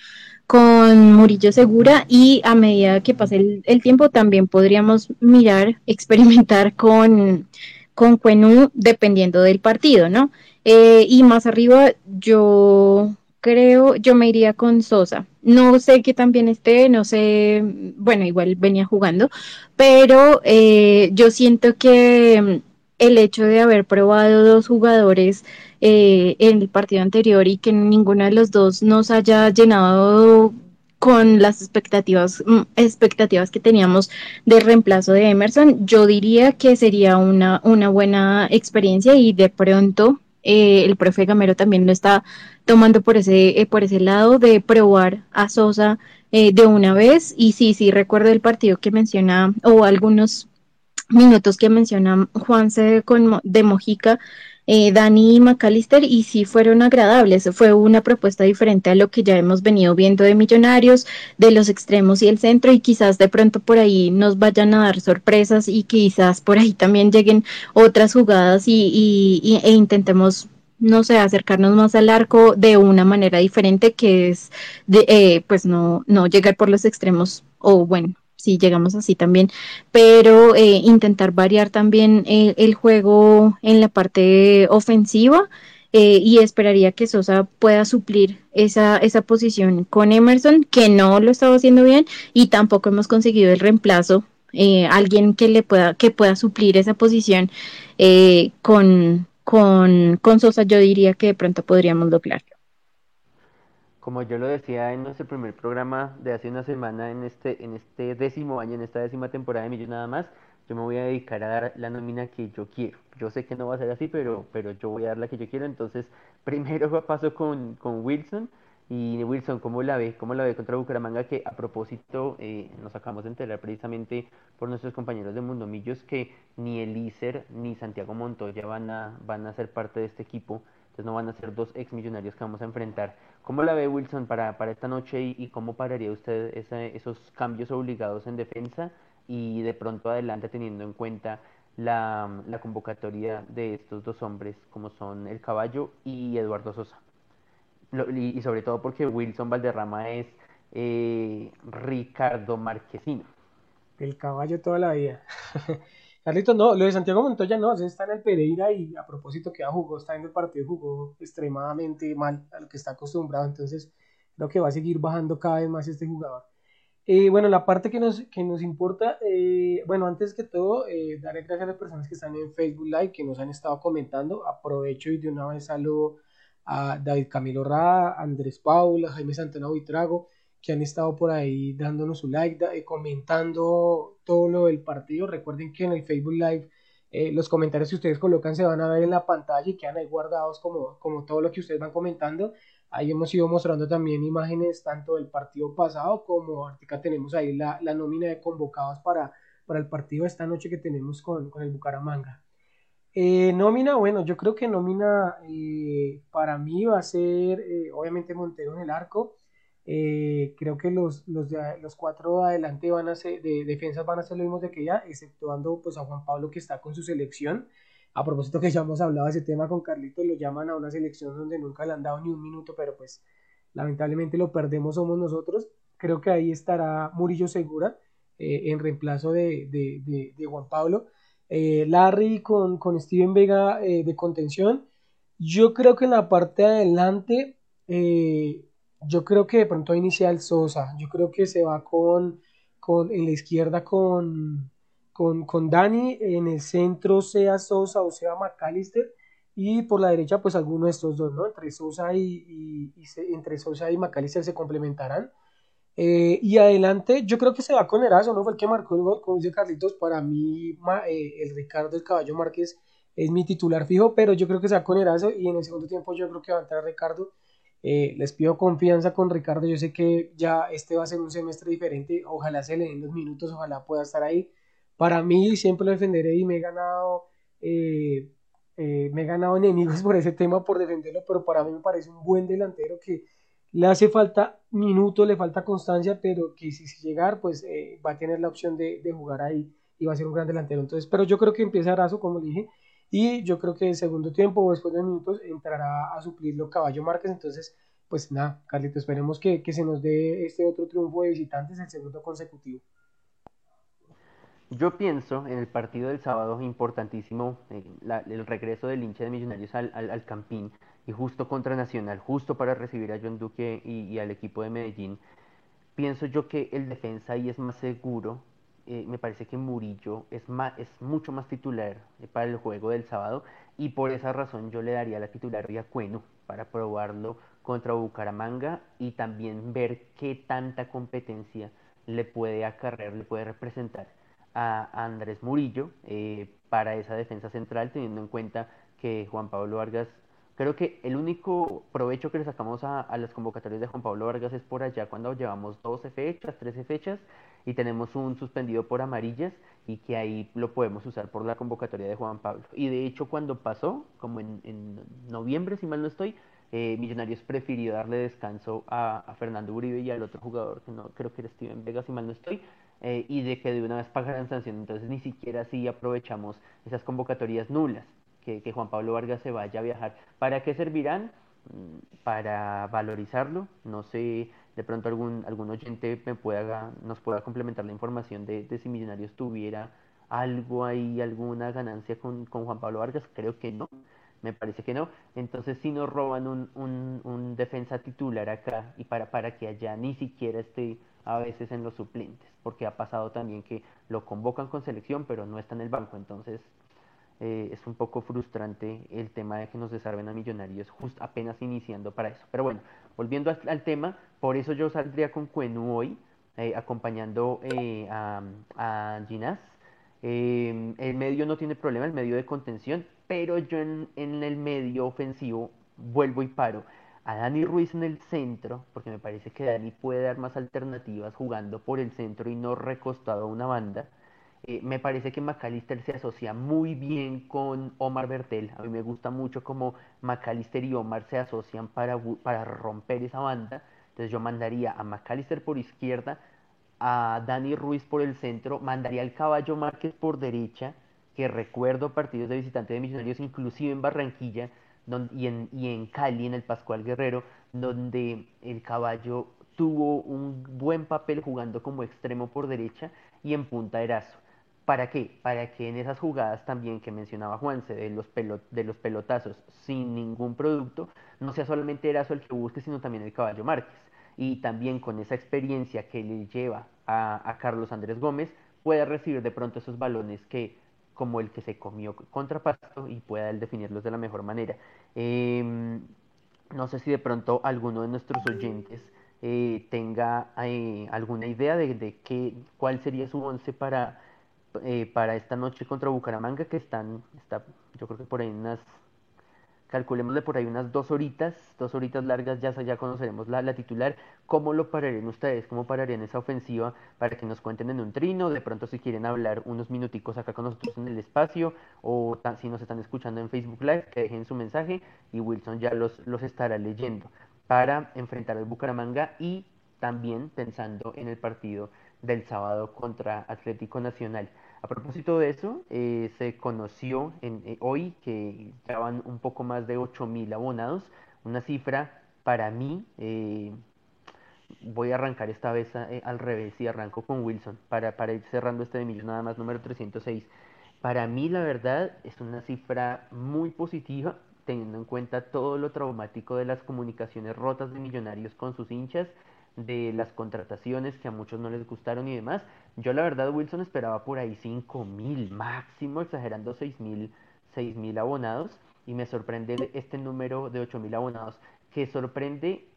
con Murillo Segura y a medida que pase el, tiempo también podríamos mirar, experimentar con, con Cuenú dependiendo del partido, ¿no? Eh, y más arriba yo creo, yo me iría con Sosa. No sé qué también esté, no sé, bueno, igual venía jugando, pero eh, yo siento que el hecho de haber probado dos jugadores eh, en el partido anterior y que ninguno de los dos nos haya llenado con las expectativas, mm, expectativas que teníamos de reemplazo de Emerson, yo diría que sería una, una buena experiencia y de pronto eh, el profe Gamero también lo está tomando por ese, eh, por ese lado de probar a Sosa eh, de una vez. Y sí, sí, recuerdo el partido que menciona, o algunos minutos que menciona Juanse con, de Mojica, eh, Dani y McAllister y sí fueron agradables. Fue una propuesta diferente a lo que ya hemos venido viendo de Millonarios, de los extremos y el centro y quizás de pronto por ahí nos vayan a dar sorpresas y quizás por ahí también lleguen otras jugadas y, y, y e intentemos no sé, acercarnos más al arco de una manera diferente que es de, eh, pues no, no llegar por los extremos o bueno, si llegamos así también, pero eh, intentar variar también eh, el juego en la parte ofensiva eh, y esperaría que Sosa pueda suplir esa, esa posición con Emerson, que no lo estaba haciendo bien y tampoco hemos conseguido el reemplazo, eh, alguien que le pueda, que pueda suplir esa posición con, con, con Sosa, yo diría que de pronto podríamos lograrlo. Como yo lo decía en nuestro primer programa de hace una semana, en este, en este décimo año, en esta décima temporada de Millos Nada Más, yo me voy a dedicar a dar la nómina que yo quiero. Yo sé que no va a ser así, pero, pero yo voy a dar la que yo quiero. Entonces, primero paso con, con Wilson. Y Wilson, ¿cómo la ve? ¿Cómo la ve contra Bucaramanga? Que a propósito, eh, nos acabamos de enterar precisamente por nuestros compañeros de Mundo Millos que ni Elícer ni Santiago Montoya van a, van a ser parte de este equipo. Entonces no van a ser dos ex millonarios que vamos a enfrentar. ¿Cómo la ve Wilson para, para esta noche y, cómo pararía usted esa, esos cambios obligados en defensa y de pronto adelante teniendo en cuenta la, convocatoria de estos dos hombres como son el caballo y Eduardo Sosa? Y, y, sobre todo porque Wilson Valderrama es eh, Ricardo Marquesino. El caballo toda la vida. Carlitos, no, lo de Santiago Montoya no, está en el Pereira y a propósito que ya jugó, está en el partido, jugó extremadamente mal a lo que está acostumbrado, entonces creo que va a seguir bajando cada vez más este jugador. Eh, bueno, la parte que nos, que nos importa, eh, bueno, antes que todo, eh, darle gracias a las personas que están en Facebook Live, que nos han estado comentando, aprovecho y de una vez saludo a David Camilo Rada, Andrés Paula, Jaime Santana Buitrago, que han estado por ahí dándonos su like, da, eh, comentando todo lo del partido. Recuerden que en el Facebook Live eh, los comentarios que ustedes colocan se van a ver en la pantalla y quedan ahí guardados como, como todo lo que ustedes van comentando. Ahí hemos ido mostrando también imágenes tanto del partido pasado como ahorita tenemos ahí la, la nómina de convocados para, para el partido de esta noche que tenemos con, con el Bucaramanga. Eh, nómina, bueno, yo creo que nómina eh, para mí va a ser obviamente Montero en el arco. Eh, creo que los, los, los cuatro adelante van a ser, de defensas van a ser lo mismo de que ya, exceptuando pues a Juan Pablo que está con su selección. A propósito que ya hemos hablado de ese tema con Carlitos, lo llaman a una selección donde nunca le han dado ni un minuto, pero pues lamentablemente lo perdemos somos nosotros. Creo que ahí estará Murillo Segura eh, en reemplazo de, de, de, Juan Pablo. Eh, Larry con, con, Steven Vega de contención. Yo creo que en la parte de adelante, yo creo que de pronto inicia el Sosa. Yo creo que se va con, con en la izquierda con, con, con Dani, en el centro sea Sosa o sea McAllister y por la derecha pues alguno de estos dos, ¿no? Entre Sosa y, entre Sosa y McAllister se complementarán. Eh, y adelante, yo creo que se va con Erazo, ¿no? Fue el que marcó el gol, como dice Carlitos, para mí eh, el Ricardo el Caballo Márquez es mi titular fijo, pero yo creo que se va con Erazo y en el segundo tiempo yo creo que va a entrar Ricardo. Eh, les pido confianza con Ricardo, yo sé que ya este va a ser un semestre diferente, ojalá se le den los minutos, ojalá pueda estar ahí. Para mí siempre lo defenderé y me he ganado, me he ganado enemigos por ese tema, por defenderlo, pero para mí me parece un buen delantero que le hace falta minutos, le falta constancia, pero que si, llegar, pues eh, va a tener la opción de, jugar ahí y va a ser un gran delantero. Entonces, pero yo creo que empieza Arazo, como dije, y yo creo que el segundo tiempo o después de minutos entrará a suplirlo Caballo Márquez. Entonces, pues nada, Carlito, esperemos que, se nos dé este otro triunfo de visitantes, el segundo consecutivo. Yo pienso en el partido del sábado, importantísimo, eh, el regreso del hincha de Millonarios al, al, al Campín, y justo contra Nacional, justo para recibir a John Duque y, al equipo de Medellín, pienso yo que el defensa ahí es más seguro. Eh, me parece que Murillo es, más, es mucho más titular eh, para el juego del sábado y por esa razón yo le daría la titularidad a Cueno para probarlo contra Bucaramanga y también ver qué tanta competencia le puede acarrear, le puede representar a Andrés Murillo eh, para esa defensa central, teniendo en cuenta que Juan Pablo Vargas Creo que el único provecho que le sacamos a, las convocatorias de Juan Pablo Vargas es por allá cuando llevamos 12 fechas, 13 fechas y tenemos un suspendido por amarillas y que ahí lo podemos usar por la convocatoria de Juan Pablo. Y de hecho cuando pasó, como en, noviembre si mal no estoy, eh, Millonarios prefirió darle descanso a, Fernando Uribe y al otro jugador, que no creo que era Steven Vega si mal no estoy, eh, y de que de una vez pagaran sanción. Entonces ni siquiera así aprovechamos esas convocatorias nulas que, Juan Pablo Vargas se vaya a viajar. ¿Para qué servirán? Mm, para valorizarlo. No sé, de pronto algún, algún oyente me pueda, nos pueda complementar la información de, si Millonarios tuviera algo ahí, alguna ganancia con, Juan Pablo Vargas. Creo que no. Me parece que no. Entonces, si nos roban un, un, defensa titular acá y para, para que allá ni siquiera esté a veces en los suplentes, porque ha pasado también que lo convocan con selección, pero no está en el banco. Entonces, eh, es un poco frustrante el tema de que nos desarmen a Millonarios justo apenas iniciando para eso. Pero bueno, volviendo al, tema, por eso yo saldría con Cuenu hoy, eh, acompañando eh, a, a Ginás. el medio no tiene problema, el medio de contención, pero yo en, en el medio ofensivo vuelvo y paro a Dani Ruiz en el centro, porque me parece que Dani puede dar más alternativas jugando por el centro y no recostado a una banda. Eh, me parece que McAllister se asocia muy bien con Omar Bertel. A mí me gusta mucho cómo McAllister y Omar se asocian para, para romper esa banda. Entonces yo mandaría a McAllister por izquierda, a Dani Ruiz por el centro, mandaría al Caballo Márquez por derecha, que recuerdo partidos de visitantes de Millonarios, inclusive en Barranquilla y, en, y en Cali, en el Pascual Guerrero, donde el Caballo tuvo un buen papel jugando como extremo por derecha y en punta Erazo. ¿Para qué? Para que en esas jugadas también que mencionaba Juanse, de los, de los pelotazos sin ningún producto, no sea solamente Erazo el que busque, sino también el caballo Márquez. Y también con esa experiencia que le lleva a, Carlos Andrés Gómez, pueda recibir de pronto esos balones que como el que se comió contra Pasto y pueda él definirlos de la mejor manera. Em, no sé si de pronto alguno de nuestros oyentes eh, tenga eh, alguna idea de, de qué, cuál sería su once para eh, para esta noche contra Bucaramanga, que están, está, yo creo que por ahí unas, calculémosle por ahí unas dos horitas, dos horitas largas, ya, ya conoceremos la, la titular. ¿Cómo lo pararían ustedes? ¿Cómo pararían esa ofensiva para que nos cuenten en un trino? De pronto si quieren hablar unos minuticos acá con nosotros en el espacio, o si nos están escuchando en Facebook Live, que dejen su mensaje y Wilson ya los, los estará leyendo para enfrentar al Bucaramanga y también pensando en el partido del sábado contra Atlético Nacional. A propósito de eso, eh, se conoció en, eh, hoy que ya un poco más de 8.000 abonados, una cifra para mí, eh, voy a arrancar esta vez al revés y arranco con Wilson para, para ir cerrando este de millón nada más número 306. Para mí la verdad es una cifra muy positiva teniendo en cuenta todo lo traumático de las comunicaciones rotas de millonarios con sus hinchas de las contrataciones que a muchos no les gustaron y demás. Yo la verdad Wilson esperaba por ahí 5 mil, máximo exagerando 6 mil, abonados y me sorprende este número de 8 mil abonados que sorprende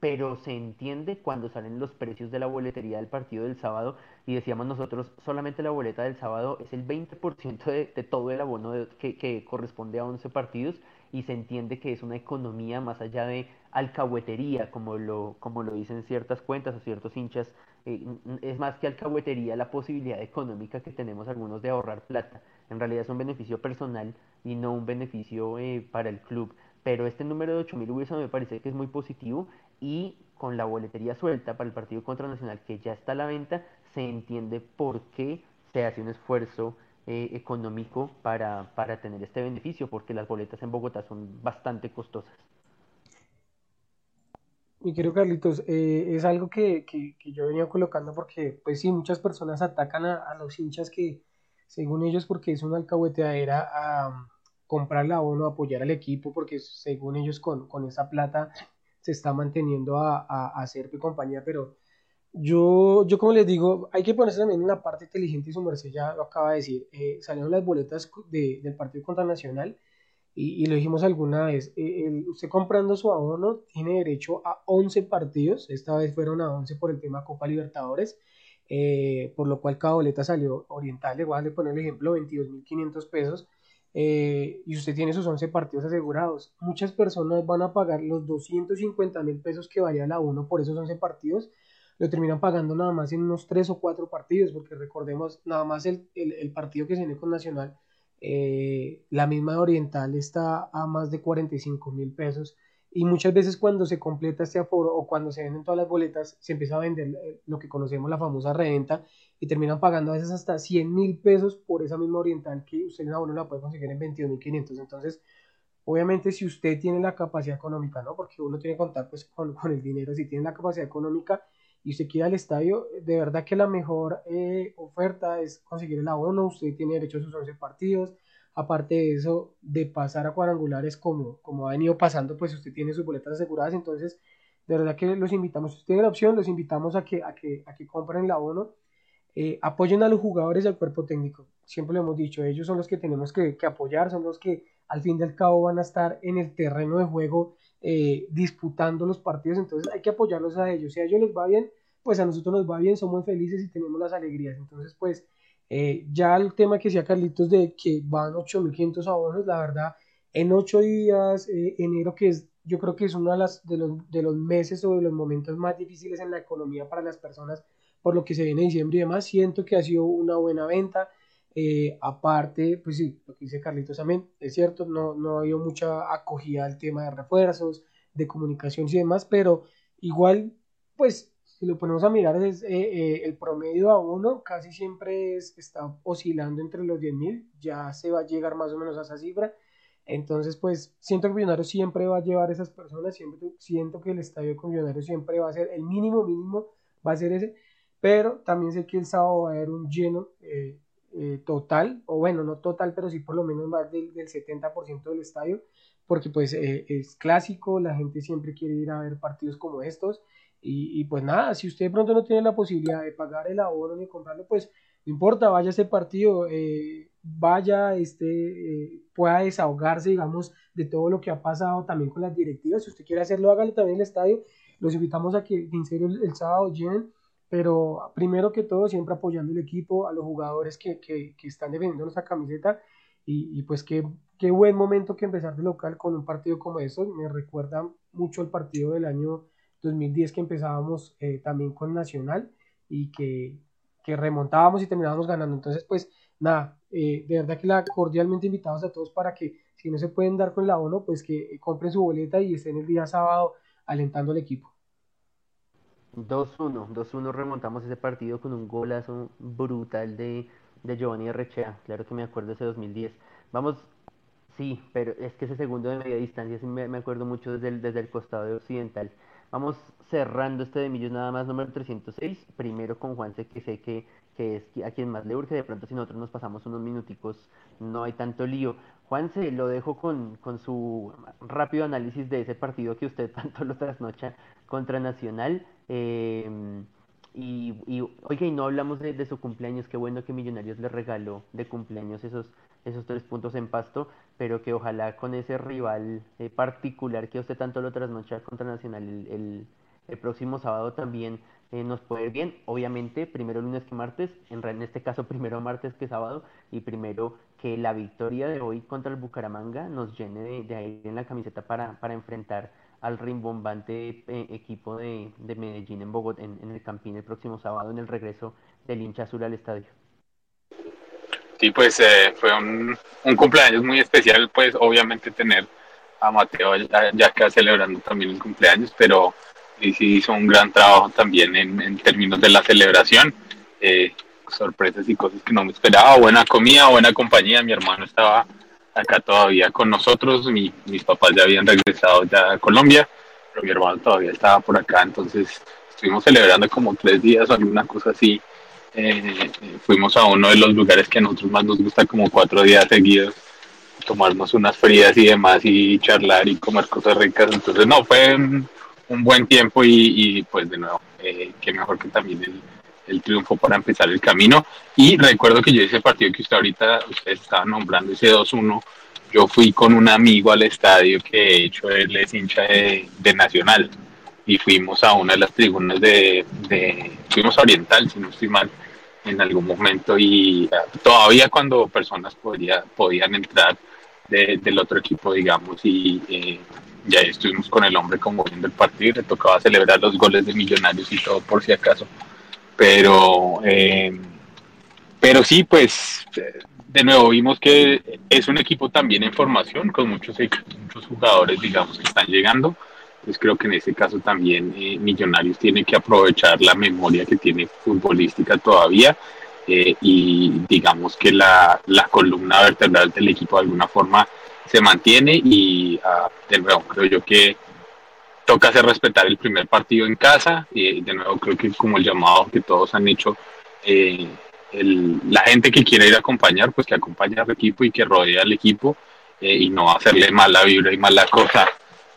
pero se entiende cuando salen los precios de la boletería del partido del sábado y decíamos nosotros, solamente la boleta del sábado es el 20% de, de, todo el abono que, que, corresponde a 11 partidos y se entiende que es una economía más allá de alcahuetería, como lo, como lo dicen ciertas cuentas o ciertos hinchas, eh, es más que alcahuetería la posibilidad económica que tenemos algunos de ahorrar plata. En realidad es un beneficio personal y no un beneficio eh, para el club pero este número de 8.000 Wilson me parece que es muy positivo y con la boletería suelta para el partido contra Nacional que ya está a la venta, se entiende por qué se hace un esfuerzo eh, económico para, para tener este beneficio, porque las boletas en Bogotá son bastante costosas. Mi querido Carlitos, eh, es algo que, que, que, yo venía colocando porque, pues sí, muchas personas atacan a, a los hinchas que, según ellos, porque es una alcahueteadera a comprar la abono, apoyar al equipo, porque según ellos con, con esa plata se está manteniendo a, a, hacer compañía, pero yo, yo como les digo, hay que ponerse también en la parte inteligente y su merced ya lo acaba de decir, eh, salieron las boletas de, del partido contra Nacional y, y lo dijimos alguna vez, eh, usted comprando su abono tiene derecho a 11 partidos, esta vez fueron a 11 por el tema Copa Libertadores, eh, por lo cual cada boleta salió oriental, le voy a poner el ejemplo, 22.500 pesos, eh, y usted tiene sus 11 partidos asegurados. Muchas personas van a pagar los 250 mil pesos que valía la 1 por esos 11 partidos, lo terminan pagando nada más en unos 3 o 4 partidos, porque recordemos, nada más el, el, partido que se viene con Nacional, eh, la misma Oriental está a más de 45 mil pesos. Y muchas veces cuando se completa este aforo o cuando se venden todas las boletas, se empieza a vender eh, lo que conocemos la famosa reventa y terminan pagando a veces hasta 100 mil pesos por esa misma oriental que usted en abono la puede conseguir en 22.500. Entonces, obviamente si usted tiene la capacidad económica, ¿no? Porque uno tiene que contar pues con, con el dinero, si tiene la capacidad económica y usted quiere al estadio, de verdad que la mejor eh, oferta es conseguir el abono, usted tiene derecho a sus 11 partidos, aparte de eso, de pasar a cuadrangulares como, como ha venido pasando, pues usted tiene sus boletas aseguradas, entonces de verdad que los invitamos, si usted tiene la opción, los invitamos a que, a que, a que compren el abono. Eh, apoyen a los jugadores y al cuerpo técnico. Siempre lo hemos dicho, ellos son los que tenemos que, apoyar, son los que al fin y al cabo van a estar en el terreno de juego eh, disputando los partidos, entonces hay que apoyarlos a ellos. Si a ellos les va bien, pues a nosotros nos va bien, somos felices y tenemos las alegrías. Entonces, pues eh, ya el tema que decía Carlitos de que van 8.500 abonos, la verdad, en 8 días, enero que es yo creo que es uno de, las, de, los, de los meses o de los momentos más difíciles en la economía para las personas por lo que se viene diciembre y demás, siento que ha sido una buena venta. Eh, aparte, pues sí, lo que dice Carlitos también, es cierto, no, no ha habido mucha acogida al tema de refuerzos, de comunicación y demás, pero igual, pues, si lo ponemos a mirar, es, eh, eh, el promedio a uno casi siempre es, está oscilando entre los 10.000, ya se va a llegar más o menos a esa cifra. Entonces, pues, siento que Millonarios siempre va a llevar esas personas, siempre siento que el estadio con Millonarios siempre va a ser el mínimo, mínimo, va a ser ese pero también sé que el sábado va a haber un lleno eh, eh, total, o bueno, no total, pero sí por lo menos más del, del 70% del estadio, porque pues eh, es clásico, la gente siempre quiere ir a ver partidos como estos, y, y, pues nada, si usted de pronto no tiene la posibilidad de pagar el abono ni comprarlo, pues no importa, vaya a ese partido, vaya, este, pueda desahogarse, digamos, de todo lo que ha pasado también con las directivas, si usted quiere hacerlo, hágalo también en el estadio, los invitamos a que en serio el, sábado llenen, pero primero que todo siempre apoyando el equipo, a los jugadores que, que, están defendiendo nuestra camiseta y, pues qué, qué, buen momento que empezar de local con un partido como estos, me recuerda mucho el partido del año 2010 que empezábamos eh, también con Nacional y que, que, remontábamos y terminábamos ganando, entonces pues nada, eh, de verdad que la cordialmente invitados a todos para que si no se pueden dar con la ONU, pues que compren su boleta y estén el día sábado alentando al equipo. 2-1, 2-1 remontamos ese partido con un golazo brutal de, de Giovanni Rechea, claro que me acuerdo ese 2010. Vamos, sí, pero es que ese segundo de media distancia sí me, me acuerdo mucho desde el, desde el costado de occidental. Vamos cerrando este de Millos nada más número 306, primero con Juanse que sé que, que es a quien más le urge, de pronto si nosotros nos pasamos unos minuticos no hay tanto lío. Juanse, lo dejo con, con su rápido análisis de ese partido que usted tanto lo trasnocha contra Nacional. Eh, y, y, oiga, y no hablamos de, su cumpleaños, qué bueno que Millonarios le regaló de cumpleaños esos, esos tres puntos en pasto, pero que ojalá con ese rival eh, particular que usted tanto lo trasnocha contra Nacional el, el próximo sábado también eh, nos puede ir bien. Obviamente, primero lunes que martes, en, en este caso primero martes que sábado, y primero que la victoria de hoy contra el Bucaramanga nos llene de, aire en la camiseta para, para enfrentar al rimbombante eh, equipo de, de, Medellín en Bogotá, en, en, el Campín el próximo sábado, en el regreso del hincha azul al estadio. Sí, pues eh, fue un, un, cumpleaños muy especial, pues obviamente tener a Mateo ya, ya acá celebrando también el cumpleaños, pero y sí hizo un gran trabajo también en, en términos de la celebración. Eh, sorpresas y cosas que no me esperaba, buena comida, buena compañía, mi hermano estaba acá todavía con nosotros, mi, mis papás ya habían regresado ya a Colombia, pero mi hermano todavía estaba por acá, entonces estuvimos celebrando como tres días o alguna cosa así. Eh, fuimos a uno de los lugares que a nosotros más nos gusta como cuatro días seguidos, tomarnos unas frías y demás y charlar y comer cosas ricas, entonces no, fue un buen tiempo y, y, pues de nuevo, eh, qué mejor que también el, triunfo para empezar el camino. Y recuerdo que yo ese partido que usted ahorita, estaba nombrando, ese 2-1, yo fui con un amigo al estadio que de hecho él es hincha de, Nacional. Y fuimos a una de las tribunas de, fuimos a Oriental, si no estoy mal, en algún momento. Y uh, todavía cuando personas podía, podían entrar de, del otro equipo, digamos, y eh, ya estuvimos con el hombre como viendo el partido, le tocaba celebrar los goles de Millonarios y todo por si acaso. Pero eh, pero sí pues de nuevo vimos que es un equipo también en formación con muchos muchos jugadores digamos que están llegando. Pues creo que en ese caso también eh, Millonarios tiene que aprovechar la memoria que tiene futbolística todavía eh, y digamos que la, la, columna vertebral del equipo de alguna forma se mantiene y uh, de nuevo creo yo que toca hacer respetar el primer partido en casa. Y de nuevo creo que como el llamado que todos han hecho eh, el, la gente que quiere ir a acompañar pues que acompañe al equipo y que rodee al equipo eh, y no hacerle mala vibra y mala cosa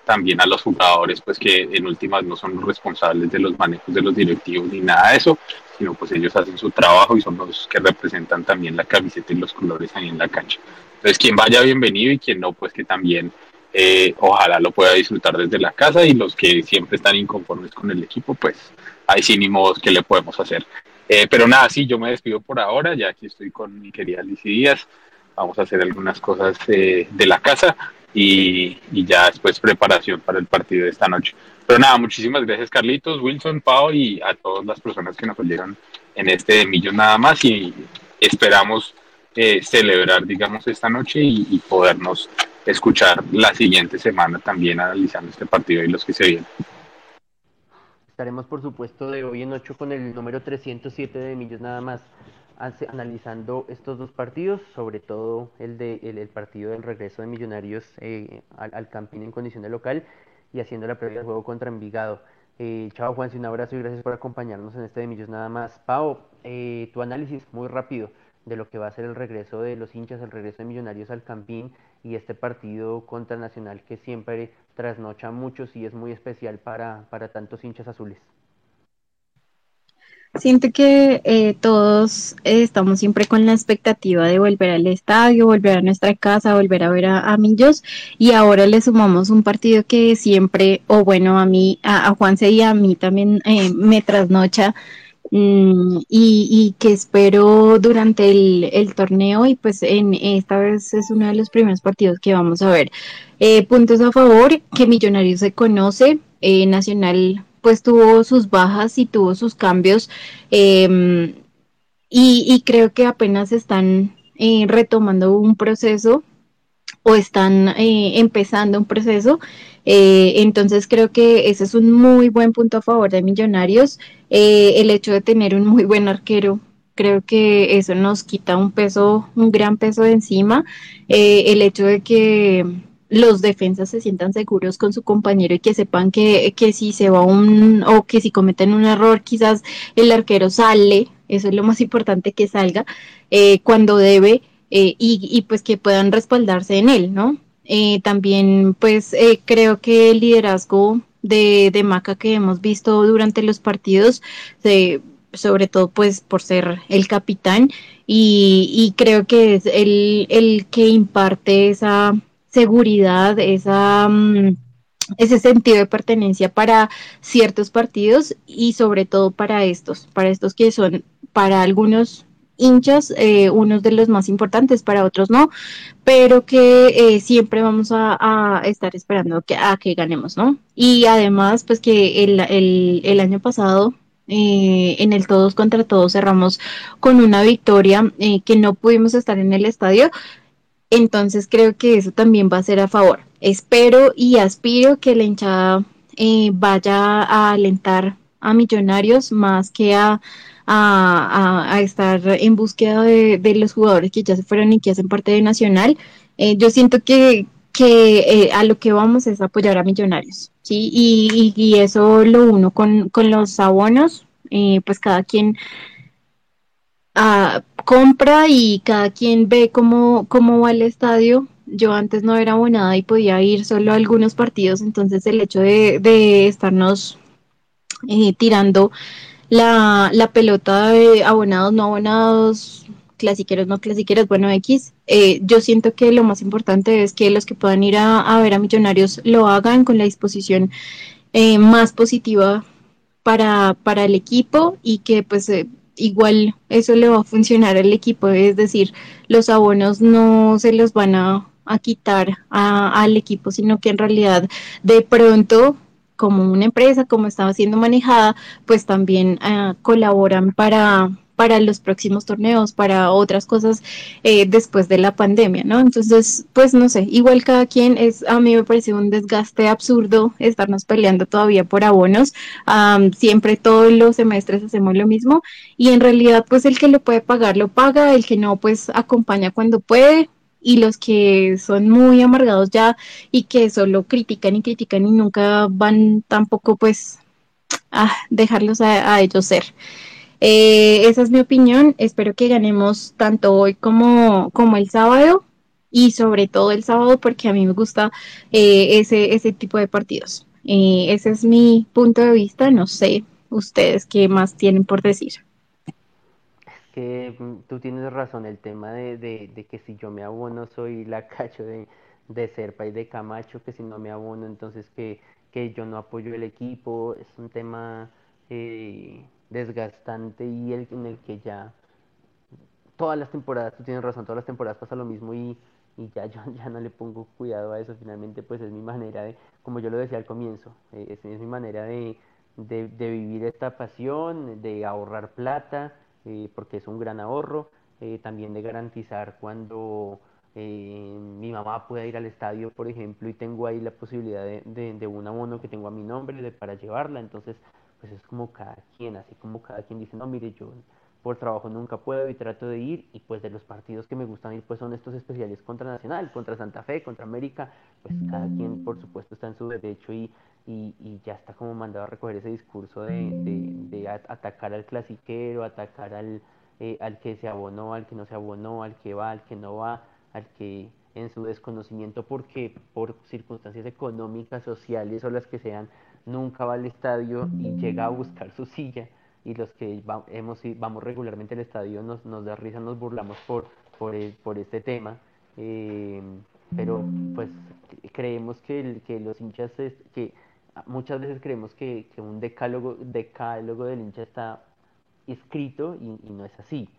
también a los jugadores pues que en últimas no son los responsables de los manejos de los directivos ni nada de eso sino pues ellos hacen su trabajo y son los que representan también la camiseta y los colores ahí en la cancha entonces quien vaya bienvenido y quien no pues que también eh, ojalá lo pueda disfrutar desde la casa y los que siempre están inconformes con el equipo, pues hay sí ni modos que le podemos hacer. Eh, pero nada, sí, yo me despido por ahora, ya aquí estoy con mi querida Lizy Díaz, vamos a hacer algunas cosas eh, de la casa y, ya después preparación para el partido de esta noche. Pero nada, muchísimas gracias Carlitos, Wilson, Pau y a todas las personas que nos oyeron en este Millón nada más y esperamos eh, celebrar, digamos, esta noche y, y podernos escuchar la siguiente semana también analizando este partido y los que se vienen. Estaremos, por supuesto, de hoy en 8 con el número 307 de Millos nada más analizando estos dos partidos, sobre todo el, de, el, el partido del regreso de Millonarios eh, al, al, Campín en condición de local y haciendo la previa del juego contra Envigado. Eh, chao Juan, un abrazo y gracias por acompañarnos en este de Millos nada más. Pau, eh, tu análisis muy rápido de lo que va a ser el regreso de los hinchas, el regreso de Millonarios al Campín y este partido contra Nacional que siempre trasnocha muchos y es muy especial para, para tantos hinchas azules. Siento que eh, todos eh, estamos siempre con la expectativa de volver al estadio, volver a nuestra casa, volver a ver a, a Millos y ahora le sumamos un partido que siempre, o bueno, a mí, a, a Juanse y a mí también eh, me trasnocha y, y, que espero durante el, torneo y pues en esta vez es uno de los primeros partidos que vamos a ver. Eh, puntos a favor, que Millonarios se conoce, eh, Nacional pues tuvo sus bajas y tuvo sus cambios eh, y, creo que apenas están eh, retomando un proceso o están empezando un proceso Eh, entonces creo que ese es un muy buen punto a favor de Millonarios. Eh, el hecho de tener un muy buen arquero, creo que eso nos quita un peso, un gran peso de encima. Eh, el hecho de que los defensas se sientan seguros con su compañero y que sepan que, que si se va un o que si cometen un error, quizás el arquero sale, eso es lo más importante que salga cuando debe y, y pues que puedan respaldarse en él, ¿no? Eh, también, pues, eh, creo que el liderazgo de, de, Maca que hemos visto durante los partidos, sobre todo, pues, por ser el capitán, y, y creo que es el, el, que imparte esa seguridad, esa... Mm, ese sentido de pertenencia para ciertos partidos y sobre todo para estos, para estos que son para algunos hinchas, eh, unos de los más importantes, para otros no, pero que eh, siempre vamos a, estar esperando que, a que ganemos, ¿no? Y además, pues que el, el, año pasado eh, en el todos contra todos cerramos con una victoria que no pudimos estar en el estadio, entonces creo que eso también va a ser a favor. Espero y aspiro que la hinchada vaya a alentar a millonarios más que a a, estar en búsqueda de, los jugadores que ya se fueron y que hacen parte de Nacional. Eh, yo siento que, que eh, a lo que vamos es apoyar a Millonarios, ¿sí? Y, eso lo uno con, los abonos, eh, pues cada quien ah, compra y cada quien ve cómo, cómo va el estadio. Yo antes no era abonada y podía ir solo a algunos partidos, entonces el hecho de, de estarnos tirando la, la pelota de abonados, no abonados, clasiqueros, no clasiqueros, bueno, X. Eh, yo siento que lo más importante es que los que puedan ir a, ver a Millonarios lo hagan con la disposición eh, más positiva para, para el equipo y que pues eh, igual eso le va a funcionar al equipo, es decir, los abonos no se los van a, a quitar al equipo, sino que en realidad de pronto como una empresa, como estaba siendo manejada, pues también ah, colaboran para, para los próximos torneos, para otras cosas eh, después de la pandemia, ¿no? Entonces, pues no sé, igual cada quien es, a mí me parece un desgaste absurdo estarnos peleando todavía por abonos, siempre todos los semestres hacemos lo mismo y en realidad pues el que lo puede pagar lo paga, el que no pues acompaña cuando puede, y los que son muy amargados ya y que solo critican y critican y nunca van tampoco pues a dejarlos a, ellos ser. Eh, esa es mi opinión. Espero que ganemos tanto hoy como, como el sábado y sobre todo el sábado porque a mí me gusta eh, ese, ese tipo de partidos. Eh, ese es mi punto de vista. No sé ustedes qué más tienen por decir que mm, tú tienes razón, el tema de, de, que si yo me abono soy la cacho de, de Serpa y de Camacho, que si no me abono entonces que, que yo no apoyo el equipo, es un tema eh, desgastante y el, en el que ya todas las temporadas, tú tienes razón, todas las temporadas pasa lo mismo y, y ya yo ya no le pongo cuidado a eso, finalmente pues es mi manera de, como yo lo decía al comienzo, eh, es, es, mi manera de, de, de vivir esta pasión, de ahorrar plata eh, porque es un gran ahorro, eh, también de garantizar cuando eh, mi mamá pueda ir al estadio, por ejemplo, y tengo ahí la posibilidad de, de, un abono que tengo a mi nombre de, para llevarla, entonces pues es como cada quien, así como cada quien dice, no, mire, yo por trabajo nunca puedo y trato de ir, y pues de los partidos que me gustan ir, pues son estos especiales contra Nacional, contra Santa Fe, contra América, pues cada quien por supuesto está en su derecho y, y, y, ya está como mandado a recoger ese discurso de, de, atacar al clasiquero, atacar al, eh, al que se abonó, al que no se abonó, al que va, al que no va, al que en su desconocimiento porque por circunstancias económicas, sociales o las que sean, nunca va al estadio y llega a buscar su silla y los que hemos, vamos regularmente al estadio nos, nos da risa, nos burlamos por, por, por este tema. Eh, pero pues creemos que, el, que los hinchas, que muchas veces creemos que, un decálogo, decálogo del hincha está escrito y, no es así.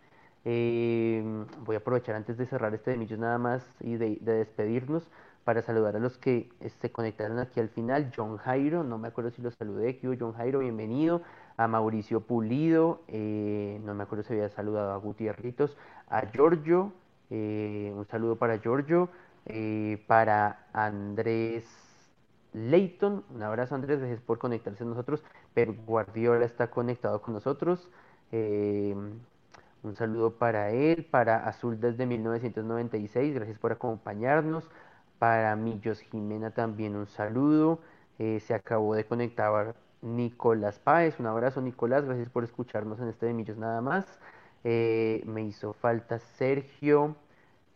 Eh, voy a aprovechar antes de cerrar este de Millos nada más y de, despedirnos para saludar a los que se conectaron aquí al final. John Jairo, no me acuerdo si lo saludé, aquí John Jairo, bienvenido. A Mauricio Pulido, eh, no me acuerdo si había saludado a Gutiérritos. A Giorgio, eh, un saludo para Giorgio. para Andrés Leighton. Un abrazo Andrés, gracias por conectarse a nosotros. Pero Guardiola está conectado con nosotros. Eh, un saludo para él, para Azul desde 1996, gracias por acompañarnos. Para Millos Jimena también un saludo. Eh, se acabó de conectar Nicolás Páez. Un abrazo, Nicolás. Gracias por escucharnos en este de Millos nada más. Eh, me hizo falta Sergio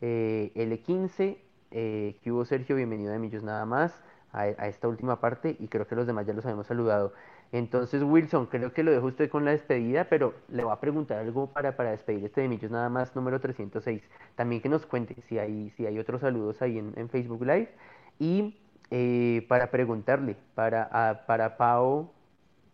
eh, L15. Eh, ¿Qué hubo, Sergio? Bienvenido de Millos nada más a, esta última parte. Y creo que los demás ya los habíamos saludado. Entonces, Wilson, creo que lo dejo usted con la despedida, pero le voy a preguntar algo para, para despedir este de Millos nada más, número 306. También que nos cuente si hay, si hay otros saludos ahí en, en Facebook Live. Y eh, para preguntarle, para, para Pau,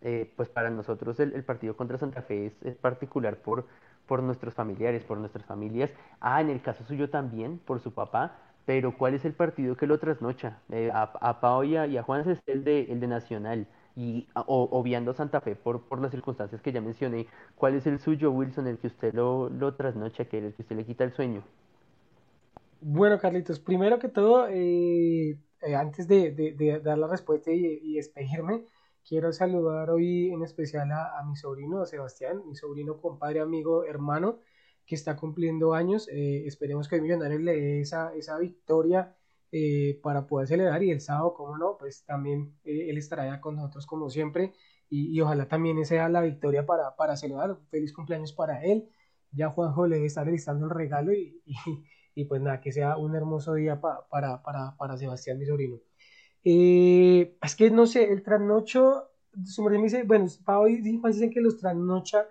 eh, pues para nosotros el, el partido contra Santa Fe es, es particular por, por nuestros familiares, por nuestras familias. Ah, en el caso suyo también, por su papá. Pero ¿cuál es el partido que lo trasnocha? Eh, a, a y a, y a Juan es el de, el de Nacional. Y o- obviando Santa Fe por, las circunstancias que ya mencioné, ¿cuál es el suyo, Wilson, el que usted lo, trasnocha, que el que usted le quita el sueño? Bueno, Carlitos, primero que todo, eh, eh, antes de, dar la respuesta y, y despedirme, quiero saludar hoy en especial a, mi sobrino, Sebastián, mi sobrino, compadre, amigo, hermano, que está cumpliendo años. Eh, esperemos que Millonarios le dé esa, esa victoria eh, para poder celebrar y el sábado, como no, pues también eh, él estará allá con nosotros como siempre y, y ojalá también sea la victoria para, para celebrar. Feliz cumpleaños para él. Ya Juanjo le estar listando el regalo y, y, pues nada, que sea un hermoso día pa- para, para, para Sebastián, mi sobrino. Es que no sé, el trasnocho, su me dice, bueno, Pau y Juan dicen que los trasnocha,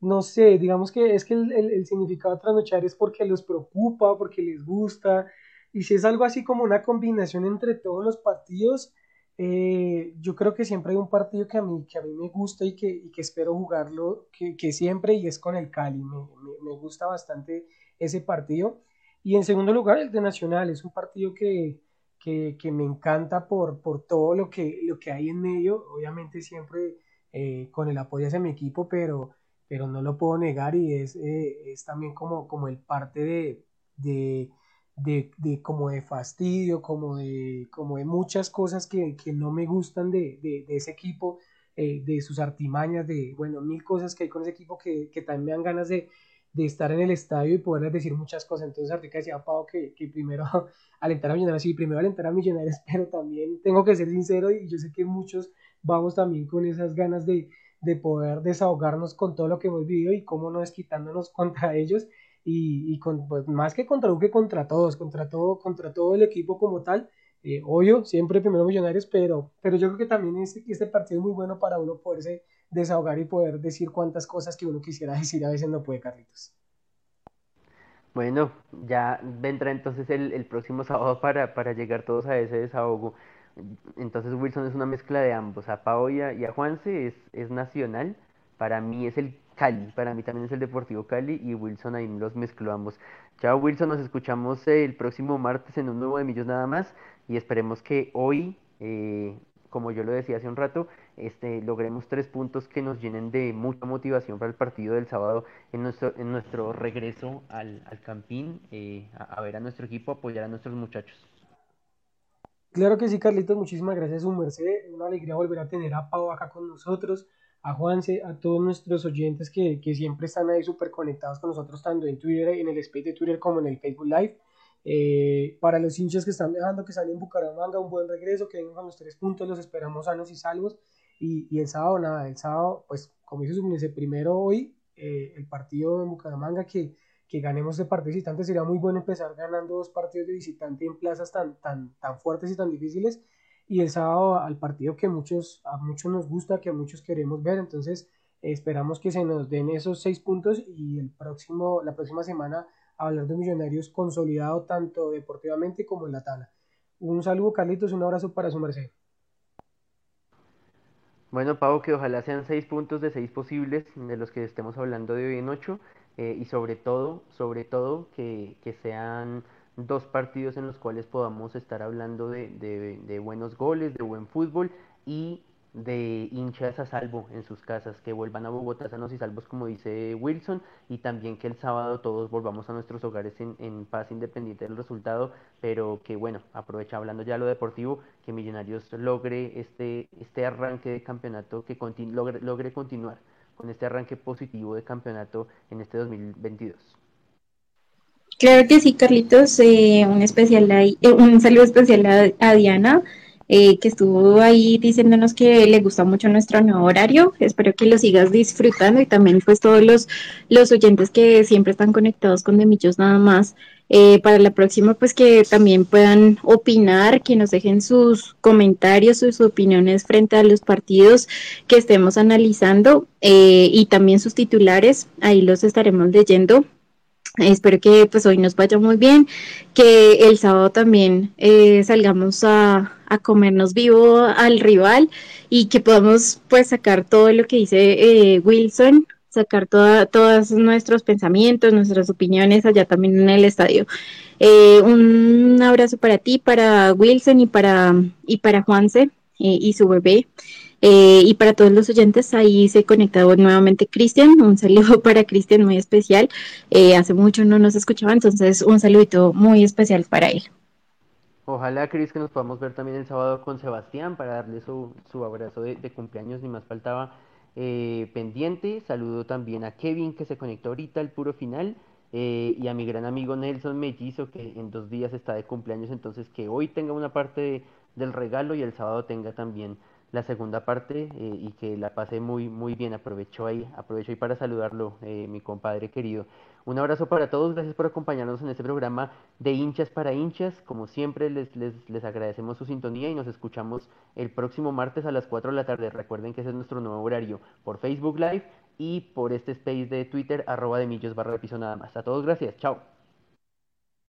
no sé, digamos que es que el, el- significado de trasnochar es porque los preocupa, porque les gusta, y si es algo así como una combinación entre todos los partidos, eh, yo creo que siempre hay un partido que a mí, que a mí me gusta y que, y que espero jugarlo, que, que siempre, y es con el Cali, me, me- gusta bastante ese partido. Y en segundo lugar, el de Nacional, es un partido que, que, que me encanta por, por todo lo que, lo que hay en medio, obviamente siempre eh, con el apoyo hacia mi equipo, pero, pero no lo puedo negar y es, eh, es también como, como el parte de, de, de, de como de fastidio, como de, como de muchas cosas que, que no me gustan de, de, ese equipo, eh, de sus artimañas, de, bueno, mil cosas que hay con ese equipo que, que también me dan ganas de, de estar en el estadio y poderles decir muchas cosas. Entonces, ahorita decía Pau que, que primero alentar a Millonarios, sí, primero alentar a Millonarios, pero también tengo que ser sincero y yo sé que muchos vamos también con esas ganas de, de poder desahogarnos con todo lo que hemos vivido y cómo no desquitándonos contra ellos y, y con, pues, más que contra uno que contra todos, contra todo, contra todo el equipo como tal. Eh, obvio, siempre primero Millonarios, pero, pero yo creo que también este, este partido es muy bueno para uno poderse desahogar y poder decir cuantas cosas que uno quisiera decir, a veces no puede, Carlitos. Bueno, ya vendrá entonces el, el próximo sábado para, para llegar todos a ese desahogo. Entonces Wilson es una mezcla de ambos. A Pau y a, y a Juanse es, es nacional. Para mí es el Cali. Para mí también es el Deportivo Cali. Y Wilson ahí los mezcló ambos. Chao Wilson, nos escuchamos el próximo martes en un nuevo de Millos nada más. Y esperemos que hoy, eh, como yo lo decía hace un rato, este, logremos tres puntos que nos llenen de mucha motivación para el partido del sábado en nuestro, en nuestro regreso al, al Campín, eh, a ver a nuestro equipo, apoyar a nuestros muchachos. Claro que sí, Carlitos, muchísimas gracias, su merced. Una alegría volver a tener a Pau acá con nosotros, a Juanse, a todos nuestros oyentes que, que siempre están ahí súper conectados con nosotros, tanto en Twitter, en el space de Twitter como en el Facebook Live. Eh, para los hinchas que están dejando que salen en Bucaramanga, un buen regreso, que vengan con los tres puntos, los esperamos sanos y salvos. Y, y el sábado, nada, el sábado, pues como dice su primero hoy, eh, el partido en Bucaramanga que que ganemos de visitante. Sería muy bueno empezar ganando dos partidos de visitante en plazas tan, tan, tan fuertes y tan difíciles. Y el sábado al partido que muchos, a muchos nos gusta, que a muchos queremos ver. Entonces esperamos que se nos den esos seis puntos y el próximo, la próxima semana hablar de Millonarios consolidado tanto deportivamente como en la tabla. Un saludo Carlitos, un abrazo para su merced. Bueno, Pau, que ojalá sean seis puntos de seis posibles de los que estemos hablando de hoy en ocho. Eh, y sobre todo, sobre todo, que, que sean dos partidos en los cuales podamos estar hablando de, de- de buenos goles, de buen fútbol y de hinchas a salvo en sus casas, que vuelvan a Bogotá sanos y salvos como dice Wilson y también que el sábado todos volvamos a nuestros hogares en, paz independiente del resultado, pero que bueno, aprovecha hablando ya lo deportivo, que Millonarios logre este, este arranque de campeonato, que logre, logre continuar con este arranque positivo de campeonato en este 2022. Claro que sí, Carlitos, eh, un, especial, eh, un saludo especial a Diana eh, que estuvo ahí diciéndonos que le gusta mucho nuestro nuevo horario. Espero que lo sigas disfrutando y también pues todos los, los oyentes que siempre están conectados con Demillos nada más. Eh, para la próxima pues que también puedan opinar, que nos dejen sus comentarios, sus opiniones frente a los partidos que estemos analizando eh, y también sus titulares. Ahí los estaremos leyendo Espero que pues hoy nos vaya muy bien, que el sábado también eh, salgamos a, a, comernos vivo al rival y que podamos pues sacar todo lo que dice eh, Wilson, sacar toda, todos nuestros pensamientos, nuestras opiniones allá también en el estadio. Eh, un abrazo para ti, para Wilson y para, y para Juanse y su bebé. Eh, y para todos los oyentes, ahí se conecta nuevamente Cristian. Un saludo para Cristian muy especial. Eh, hace mucho no nos escuchaba, entonces un saludito muy especial para él. Ojalá, Cris, que nos podamos ver también el sábado con Sebastián para darle su, su abrazo de, cumpleaños, ni más faltaba eh, pendiente. Saludo también a Kevin, que se conectó ahorita al puro final. y a mi gran amigo Nelson Mellizo, que en dos días está de cumpleaños, entonces que hoy tenga una parte del regalo y el sábado tenga también la segunda parte eh, y que la pasé muy muy bien. Aprovecho ahí, aprovecho ahí para saludarlo, eh, mi compadre querido. Un abrazo para todos, gracias por acompañarnos en este programa de hinchas para hinchas. Como siempre les, les, les agradecemos su sintonía y nos escuchamos el próximo martes a las 4 de la tarde. Recuerden que ese es nuestro nuevo horario por Facebook Live y por este space de Twitter, arroba de millos barra piso nada más. A todos gracias, chao.